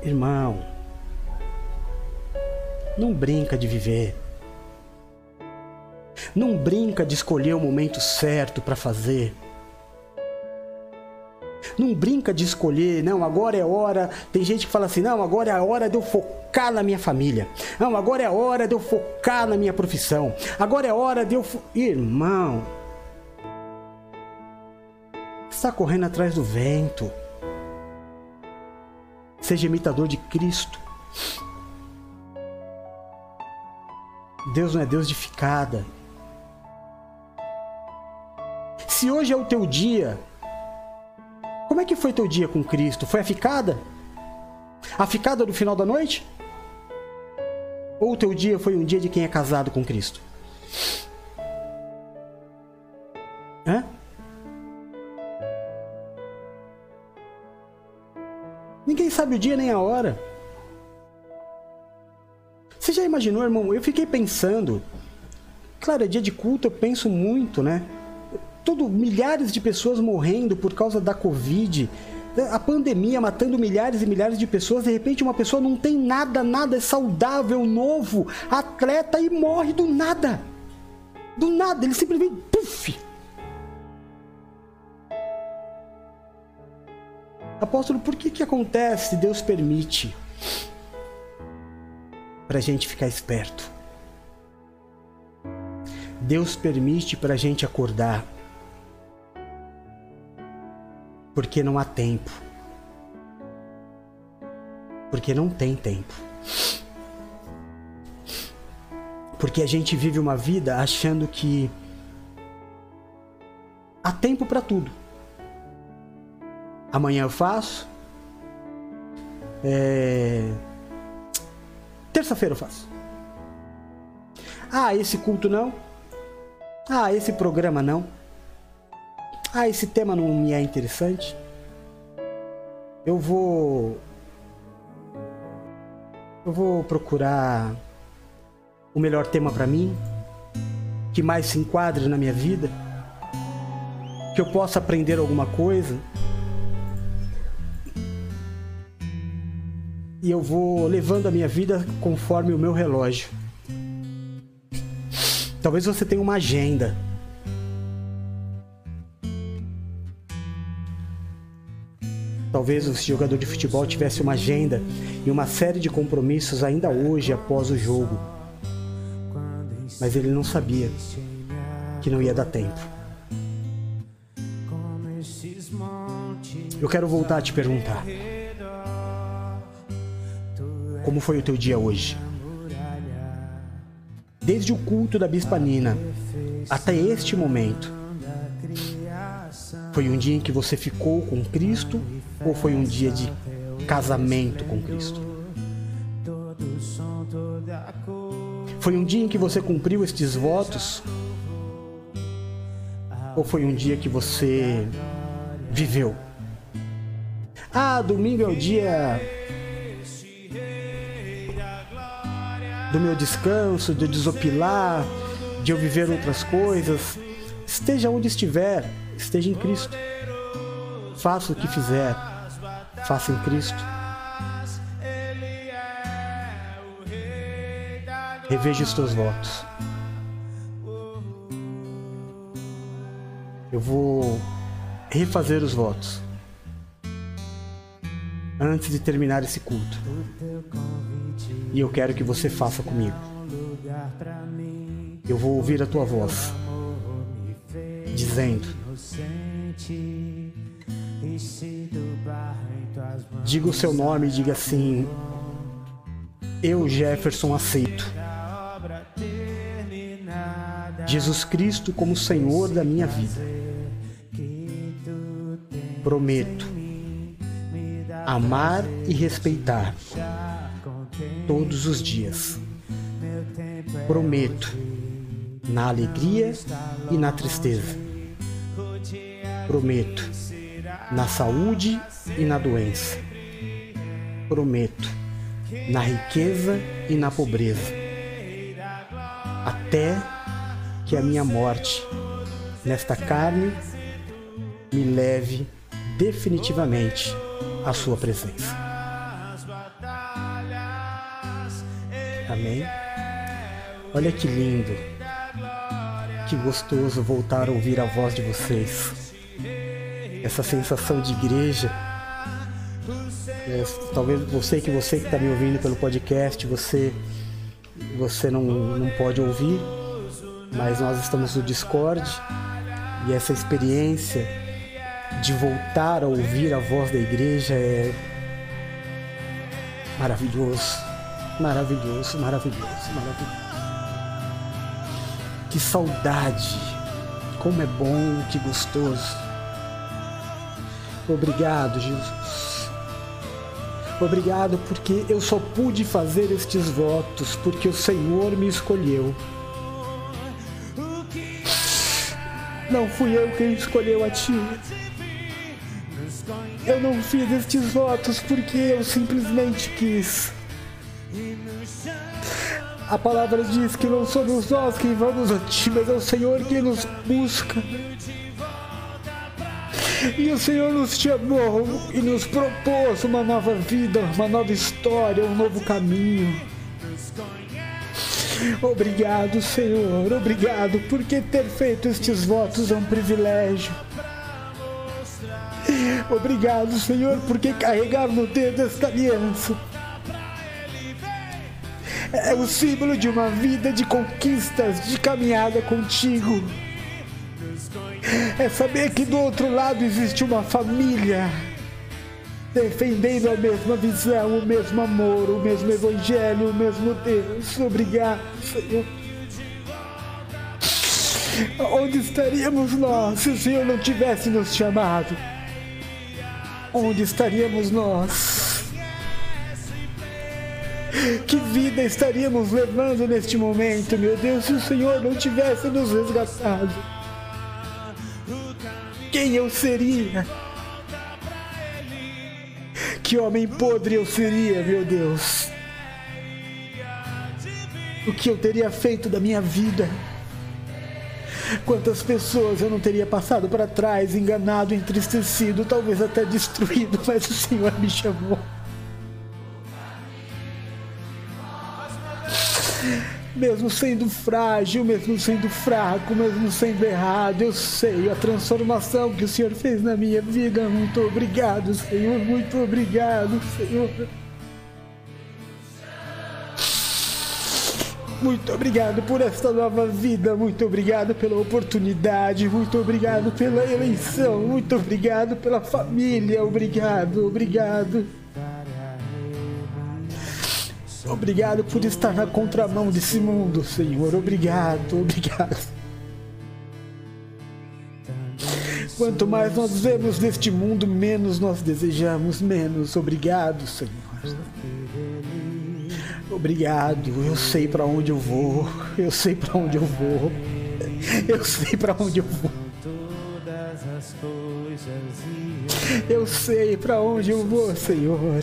Irmão, não brinca de viver. Não brinca de escolher o momento certo para fazer. Não brinca de escolher, não, agora é hora. Tem gente que fala assim: não, agora é a hora de eu focar na minha família. Não, agora é a hora de eu focar na minha profissão. Agora é a hora de eu. Irmão, está correndo atrás do vento. Seja imitador de Cristo. Deus não é Deus de ficada. Se hoje é o teu dia, como é que foi teu dia com Cristo? Foi a ficada? A ficada do final da noite? Ou teu dia foi um dia de quem é casado com Cristo? Hã? Ninguém sabe o dia nem a hora. Você já imaginou, irmão? Eu fiquei pensando. Claro, é dia de culto, eu penso muito, né? Todo, milhares de pessoas morrendo por causa da Covid. A pandemia matando milhares e milhares de pessoas. De repente, uma pessoa não tem nada, nada, é saudável, novo, atleta e morre do nada. Do nada, ele simplesmente. Puff! Apóstolo, por que que acontece? Deus permite para a gente ficar esperto. Deus permite para a gente acordar, porque não há tempo, porque não tem tempo, porque a gente vive uma vida achando que há tempo para tudo. Amanhã eu faço. É... Terça-feira eu faço. Ah, esse culto não. Ah, esse programa não. Ah, esse tema não me é interessante. Eu vou. Eu vou procurar o melhor tema para mim, que mais se enquadre na minha vida, que eu possa aprender alguma coisa. e eu vou levando a minha vida conforme o meu relógio. Talvez você tenha uma agenda. Talvez o jogador de futebol tivesse uma agenda e uma série de compromissos ainda hoje após o jogo. Mas ele não sabia que não ia dar tempo. Eu quero voltar a te perguntar. Como foi o teu dia hoje? Desde o culto da Bispa Nina até este momento, foi um dia em que você ficou com Cristo ou foi um dia de casamento com Cristo? Foi um dia em que você cumpriu estes votos? Ou foi um dia que você viveu? Ah, domingo é o dia do meu descanso, de desopilar, de eu viver outras coisas. Esteja onde estiver, esteja em Cristo. Faça o que fizer, faça em Cristo. Reveja os teus votos. Eu vou refazer os votos antes de terminar esse culto. E eu quero que você faça comigo. Eu vou ouvir a tua voz dizendo: Diga o seu nome e diga assim: Eu, Jefferson, aceito. Jesus Cristo como Senhor da minha vida. Prometo amar e respeitar todos os dias. Prometo, na alegria e na tristeza. Prometo, na saúde e na doença. Prometo, na riqueza e na pobreza. Até que a minha morte nesta carne me leve definitivamente a sua presença. Amém? Olha que lindo. Que gostoso voltar a ouvir a voz de vocês. Essa sensação de igreja. É, talvez você que você que está me ouvindo pelo podcast, você você não, não pode ouvir, mas nós estamos no Discord e essa experiência de voltar a ouvir a voz da igreja é maravilhoso, maravilhoso, maravilhoso, maravilhoso. Que saudade, como é bom, que gostoso. Obrigado, Jesus. Obrigado porque eu só pude fazer estes votos porque o Senhor me escolheu. Não fui eu quem escolheu a ti. Eu não fiz estes votos porque eu simplesmente quis. A palavra diz que não somos nós quem vamos a ti, mas é o Senhor que nos busca. E o Senhor nos chamou e nos propôs uma nova vida, uma nova história, um novo caminho. Obrigado, Senhor, obrigado, porque ter feito estes votos é um privilégio. Obrigado, Senhor, porque carregar no dedo esta aliança é o símbolo de uma vida de conquistas, de caminhada contigo. É saber que do outro lado existe uma família defendendo a mesma visão, o mesmo amor, o mesmo evangelho, o mesmo Deus. Obrigado, Senhor. Onde estaríamos nós se o Senhor não tivesse nos chamado? onde estaríamos nós? Que vida estaríamos levando neste momento, meu Deus, se o Senhor não tivesse nos resgatado? Quem eu seria? Que homem podre eu seria, meu Deus? O que eu teria feito da minha vida? Quantas pessoas eu não teria passado para trás, enganado, entristecido, talvez até destruído, mas o Senhor me chamou. Mesmo sendo frágil, mesmo sendo fraco, mesmo sendo errado, eu sei a transformação que o Senhor fez na minha vida. Muito obrigado, Senhor. Muito obrigado, Senhor. Muito obrigado por esta nova vida, muito obrigado pela oportunidade, muito obrigado pela eleição, muito obrigado pela família, obrigado, obrigado. Obrigado por estar na contramão desse mundo, Senhor. Obrigado, obrigado. Quanto mais nós vemos neste mundo, menos nós desejamos, menos. Obrigado, Senhor. Obrigado, eu sei para onde eu vou. Eu sei para onde eu vou. Eu sei para onde eu vou. Eu sei para onde eu vou, Senhor.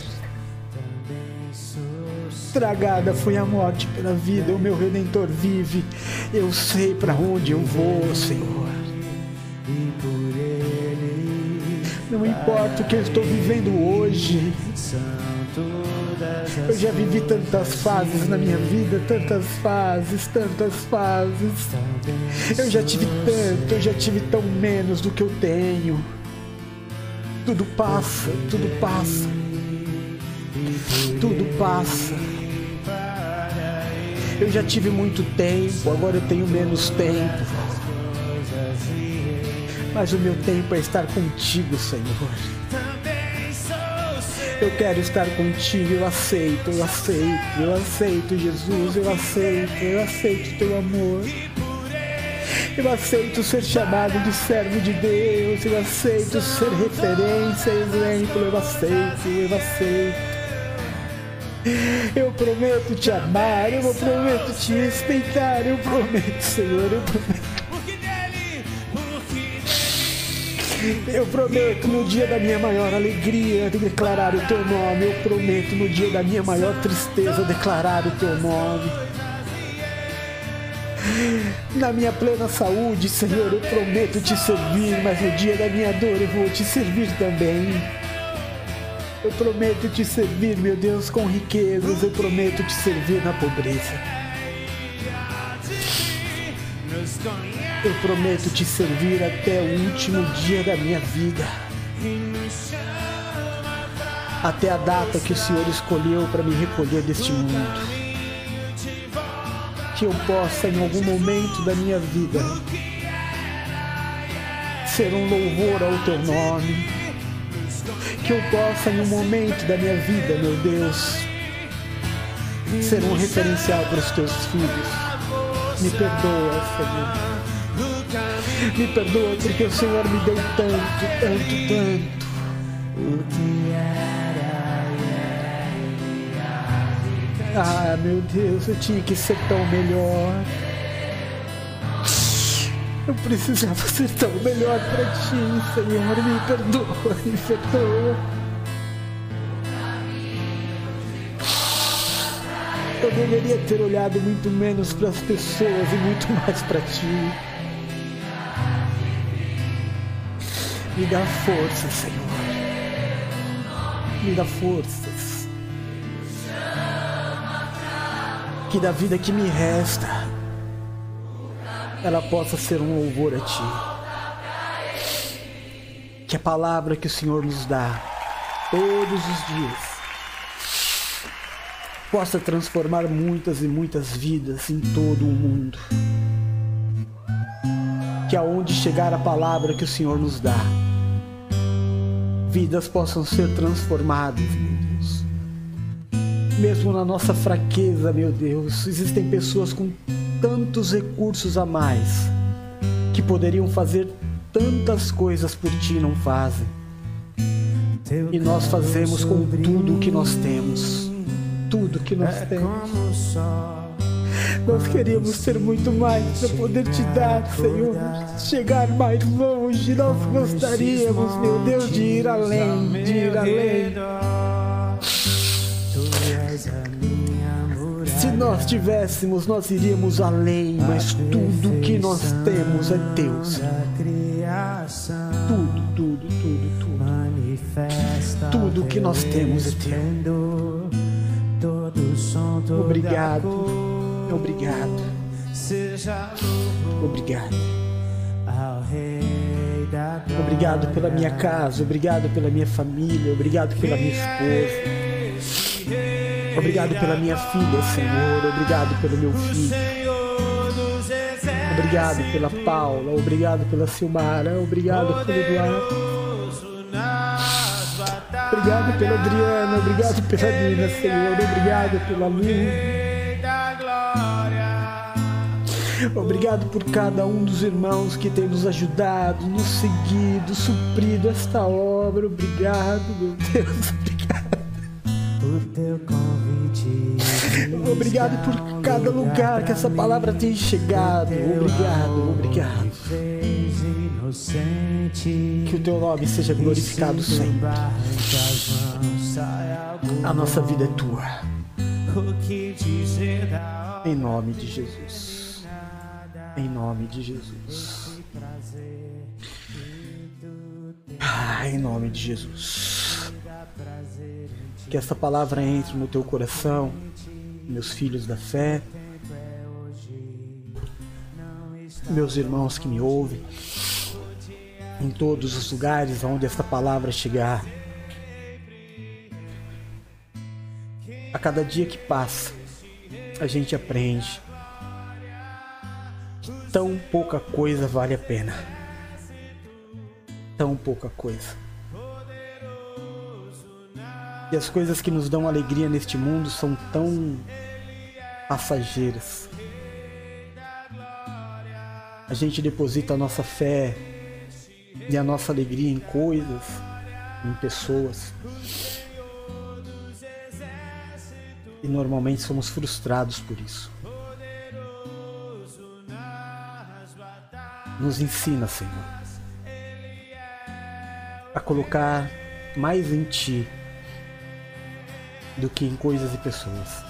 Tragada foi a morte pela vida, o meu redentor vive. Eu sei para onde eu vou, Senhor. Não importa o que eu estou vivendo hoje. Eu já vivi tantas fases na minha vida, tantas fases, tantas fases. Eu já tive tanto, eu já tive tão menos do que eu tenho. Tudo passa, tudo passa. Tudo passa. Eu já tive muito tempo, agora eu tenho menos tempo. Mas o meu tempo é estar contigo, Senhor. Eu quero estar contigo, eu aceito, eu aceito, eu aceito, Jesus, eu aceito, eu aceito teu amor. Eu aceito ser chamado de servo de Deus, eu aceito ser referência, exemplo, eu aceito, eu aceito. Eu prometo te amar, eu prometo te respeitar, eu prometo, Senhor, eu prometo. Eu prometo no dia da minha maior alegria declarar o teu nome. Eu prometo no dia da minha maior tristeza declarar o teu nome. Na minha plena saúde, Senhor, eu prometo te servir, mas no dia da minha dor eu vou te servir também. Eu prometo te servir, meu Deus, com riquezas. Eu prometo te servir na pobreza. Eu prometo te servir até o último dia da minha vida. Até a data que o Senhor escolheu para me recolher deste mundo. Que eu possa, em algum momento da minha vida, ser um louvor ao teu nome. Que eu possa, em um momento da minha vida, meu Deus, ser um referencial para os teus filhos. Me perdoa, Senhor. Me perdoa porque o Senhor me deu tanto, tanto, tanto. O que era Ah, meu Deus, eu tinha que ser tão melhor. Eu precisava ser tão melhor para ti, Senhor. Me perdoa, me perdoa. Eu deveria ter olhado muito menos para as pessoas e muito mais para ti. Me dá força, Senhor. Me dá forças. Que da vida que me resta, ela possa ser um louvor a Ti. Que a palavra que o Senhor nos dá todos os dias possa transformar muitas e muitas vidas em todo o mundo. Que aonde chegar a palavra que o Senhor nos dá, vidas possam ser transformadas, meu Deus. Mesmo na nossa fraqueza, meu Deus, existem pessoas com tantos recursos a mais que poderiam fazer tantas coisas por ti não fazem. E nós fazemos com tudo o que nós temos. Tudo que nós é temos. Nós queríamos ter muito mais para poder te dar, Senhor. Chegar mais longe. Nós gostaríamos, meu Deus, de ir além, de ir além. Se nós tivéssemos, nós iríamos além, mas tudo que nós temos é Senhor. Tudo, tudo, tudo, tudo. Tudo que nós temos é teu. Obrigado. Obrigado. Obrigado. Obrigado pela minha casa, obrigado pela minha família, obrigado pela minha esposa. Obrigado pela minha filha, Senhor. Obrigado pelo meu filho. Obrigado pela Paula, obrigado pela Silmara, obrigado pelo Eduardo. Obrigado pela Adriana, obrigado pela Nina, Senhor. Obrigado pela Lu. Obrigado por cada um dos irmãos que tem nos ajudado, nos seguido, suprido esta obra. Obrigado, meu Deus. Obrigado. por cada lugar que essa palavra tem chegado. Obrigado, obrigado. Que o teu nome seja glorificado sempre. A nossa vida é tua. Em nome de Jesus. Em nome de Jesus. Ah, em nome de Jesus. Que essa palavra entre no teu coração, meus filhos da fé, meus irmãos que me ouvem, em todos os lugares onde essa palavra chegar. A cada dia que passa, a gente aprende tão pouca coisa vale a pena. Tão pouca coisa. E as coisas que nos dão alegria neste mundo são tão passageiras. A gente deposita a nossa fé e a nossa alegria em coisas, em pessoas. E normalmente somos frustrados por isso. Nos ensina, Senhor, a colocar mais em Ti do que em coisas e pessoas.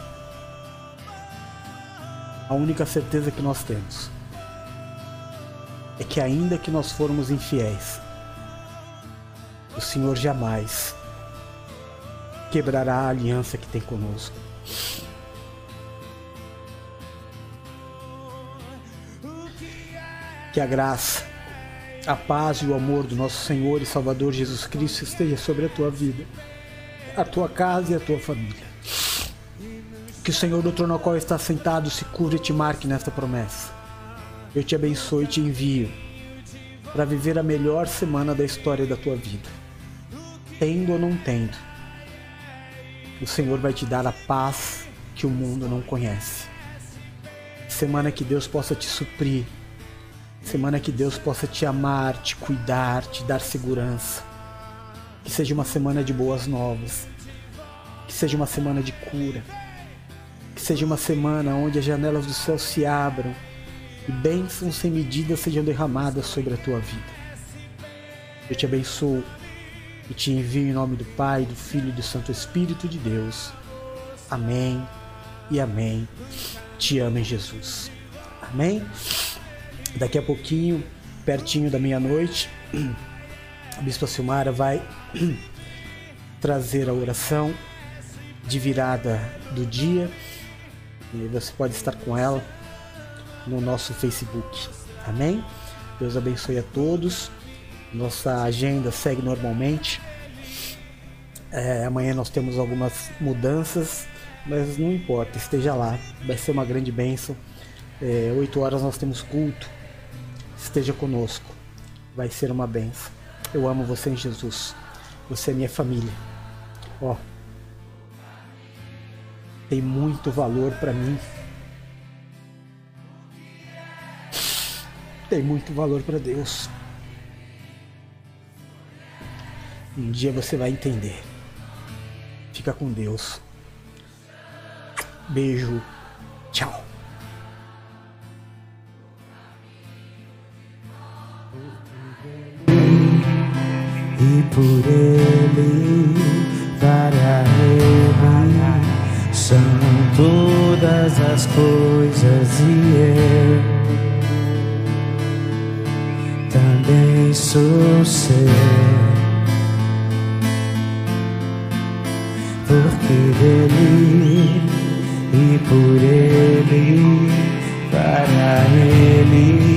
A única certeza que nós temos é que, ainda que nós formos infiéis, o Senhor jamais quebrará a aliança que tem conosco. Que a graça, a paz e o amor do nosso Senhor e Salvador Jesus Cristo esteja sobre a tua vida, a tua casa e a tua família. Que o Senhor do trono ao qual está sentado se cure e te marque nesta promessa. Eu te abençoo e te envio para viver a melhor semana da história da tua vida. Tendo ou não tendo, o Senhor vai te dar a paz que o mundo não conhece. Semana que Deus possa te suprir. Semana que Deus possa te amar, te cuidar, te dar segurança. Que seja uma semana de boas novas. Que seja uma semana de cura. Que seja uma semana onde as janelas do céu se abram e bênçãos sem medida sejam derramadas sobre a tua vida. Eu te abençoo e te envio em nome do Pai, do Filho e do Santo Espírito de Deus. Amém e amém. Te amo em Jesus. Amém? Daqui a pouquinho, pertinho da meia-noite, a Bispa Silmara vai trazer a oração de virada do dia. E você pode estar com ela no nosso Facebook. Amém? Deus abençoe a todos. Nossa agenda segue normalmente. É, amanhã nós temos algumas mudanças, mas não importa, esteja lá. Vai ser uma grande bênção. É, 8 horas nós temos culto. Esteja conosco. Vai ser uma bênção. Eu amo você em Jesus. Você é minha família. Ó, tem muito valor para mim tem muito valor para Deus. Um dia você vai entender. Fica com Deus. Beijo. Tchau. E por ele, para ele, são todas as coisas e eu também sou seu. Porque dele e por ele, para ele,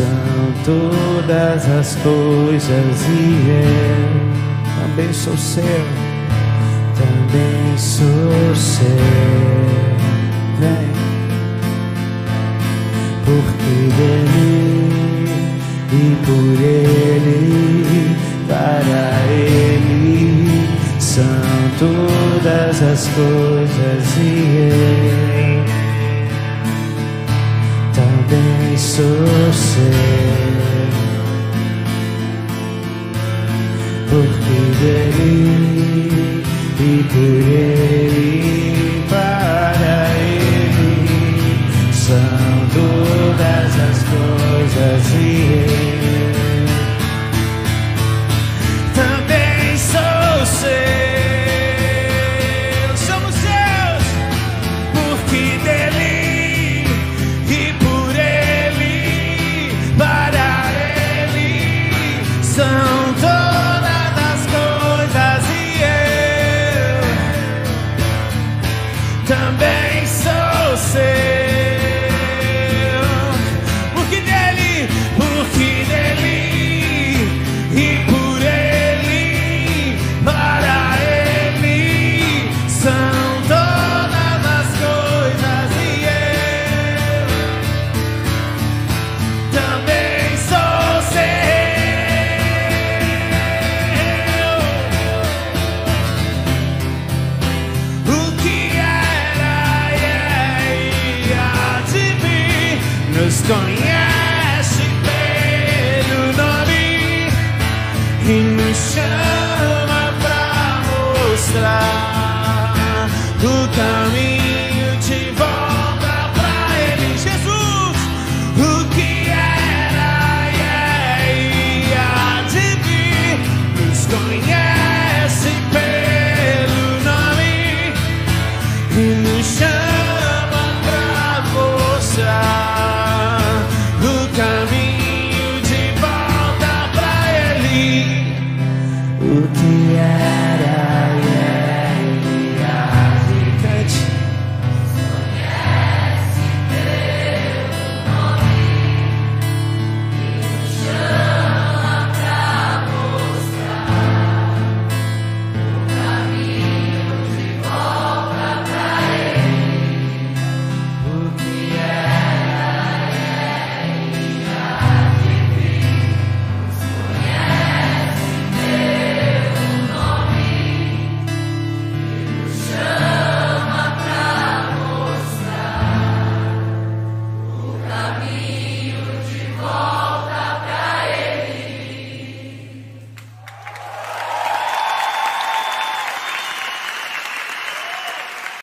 são todas as coisas e eu também sou seu, também sou seu. Vem, porque dele e por Ele, para Ele, são todas as coisas e eu também sou seu. Porque dele e por Ele, para Ele, são todas as coisas e eu mostrar o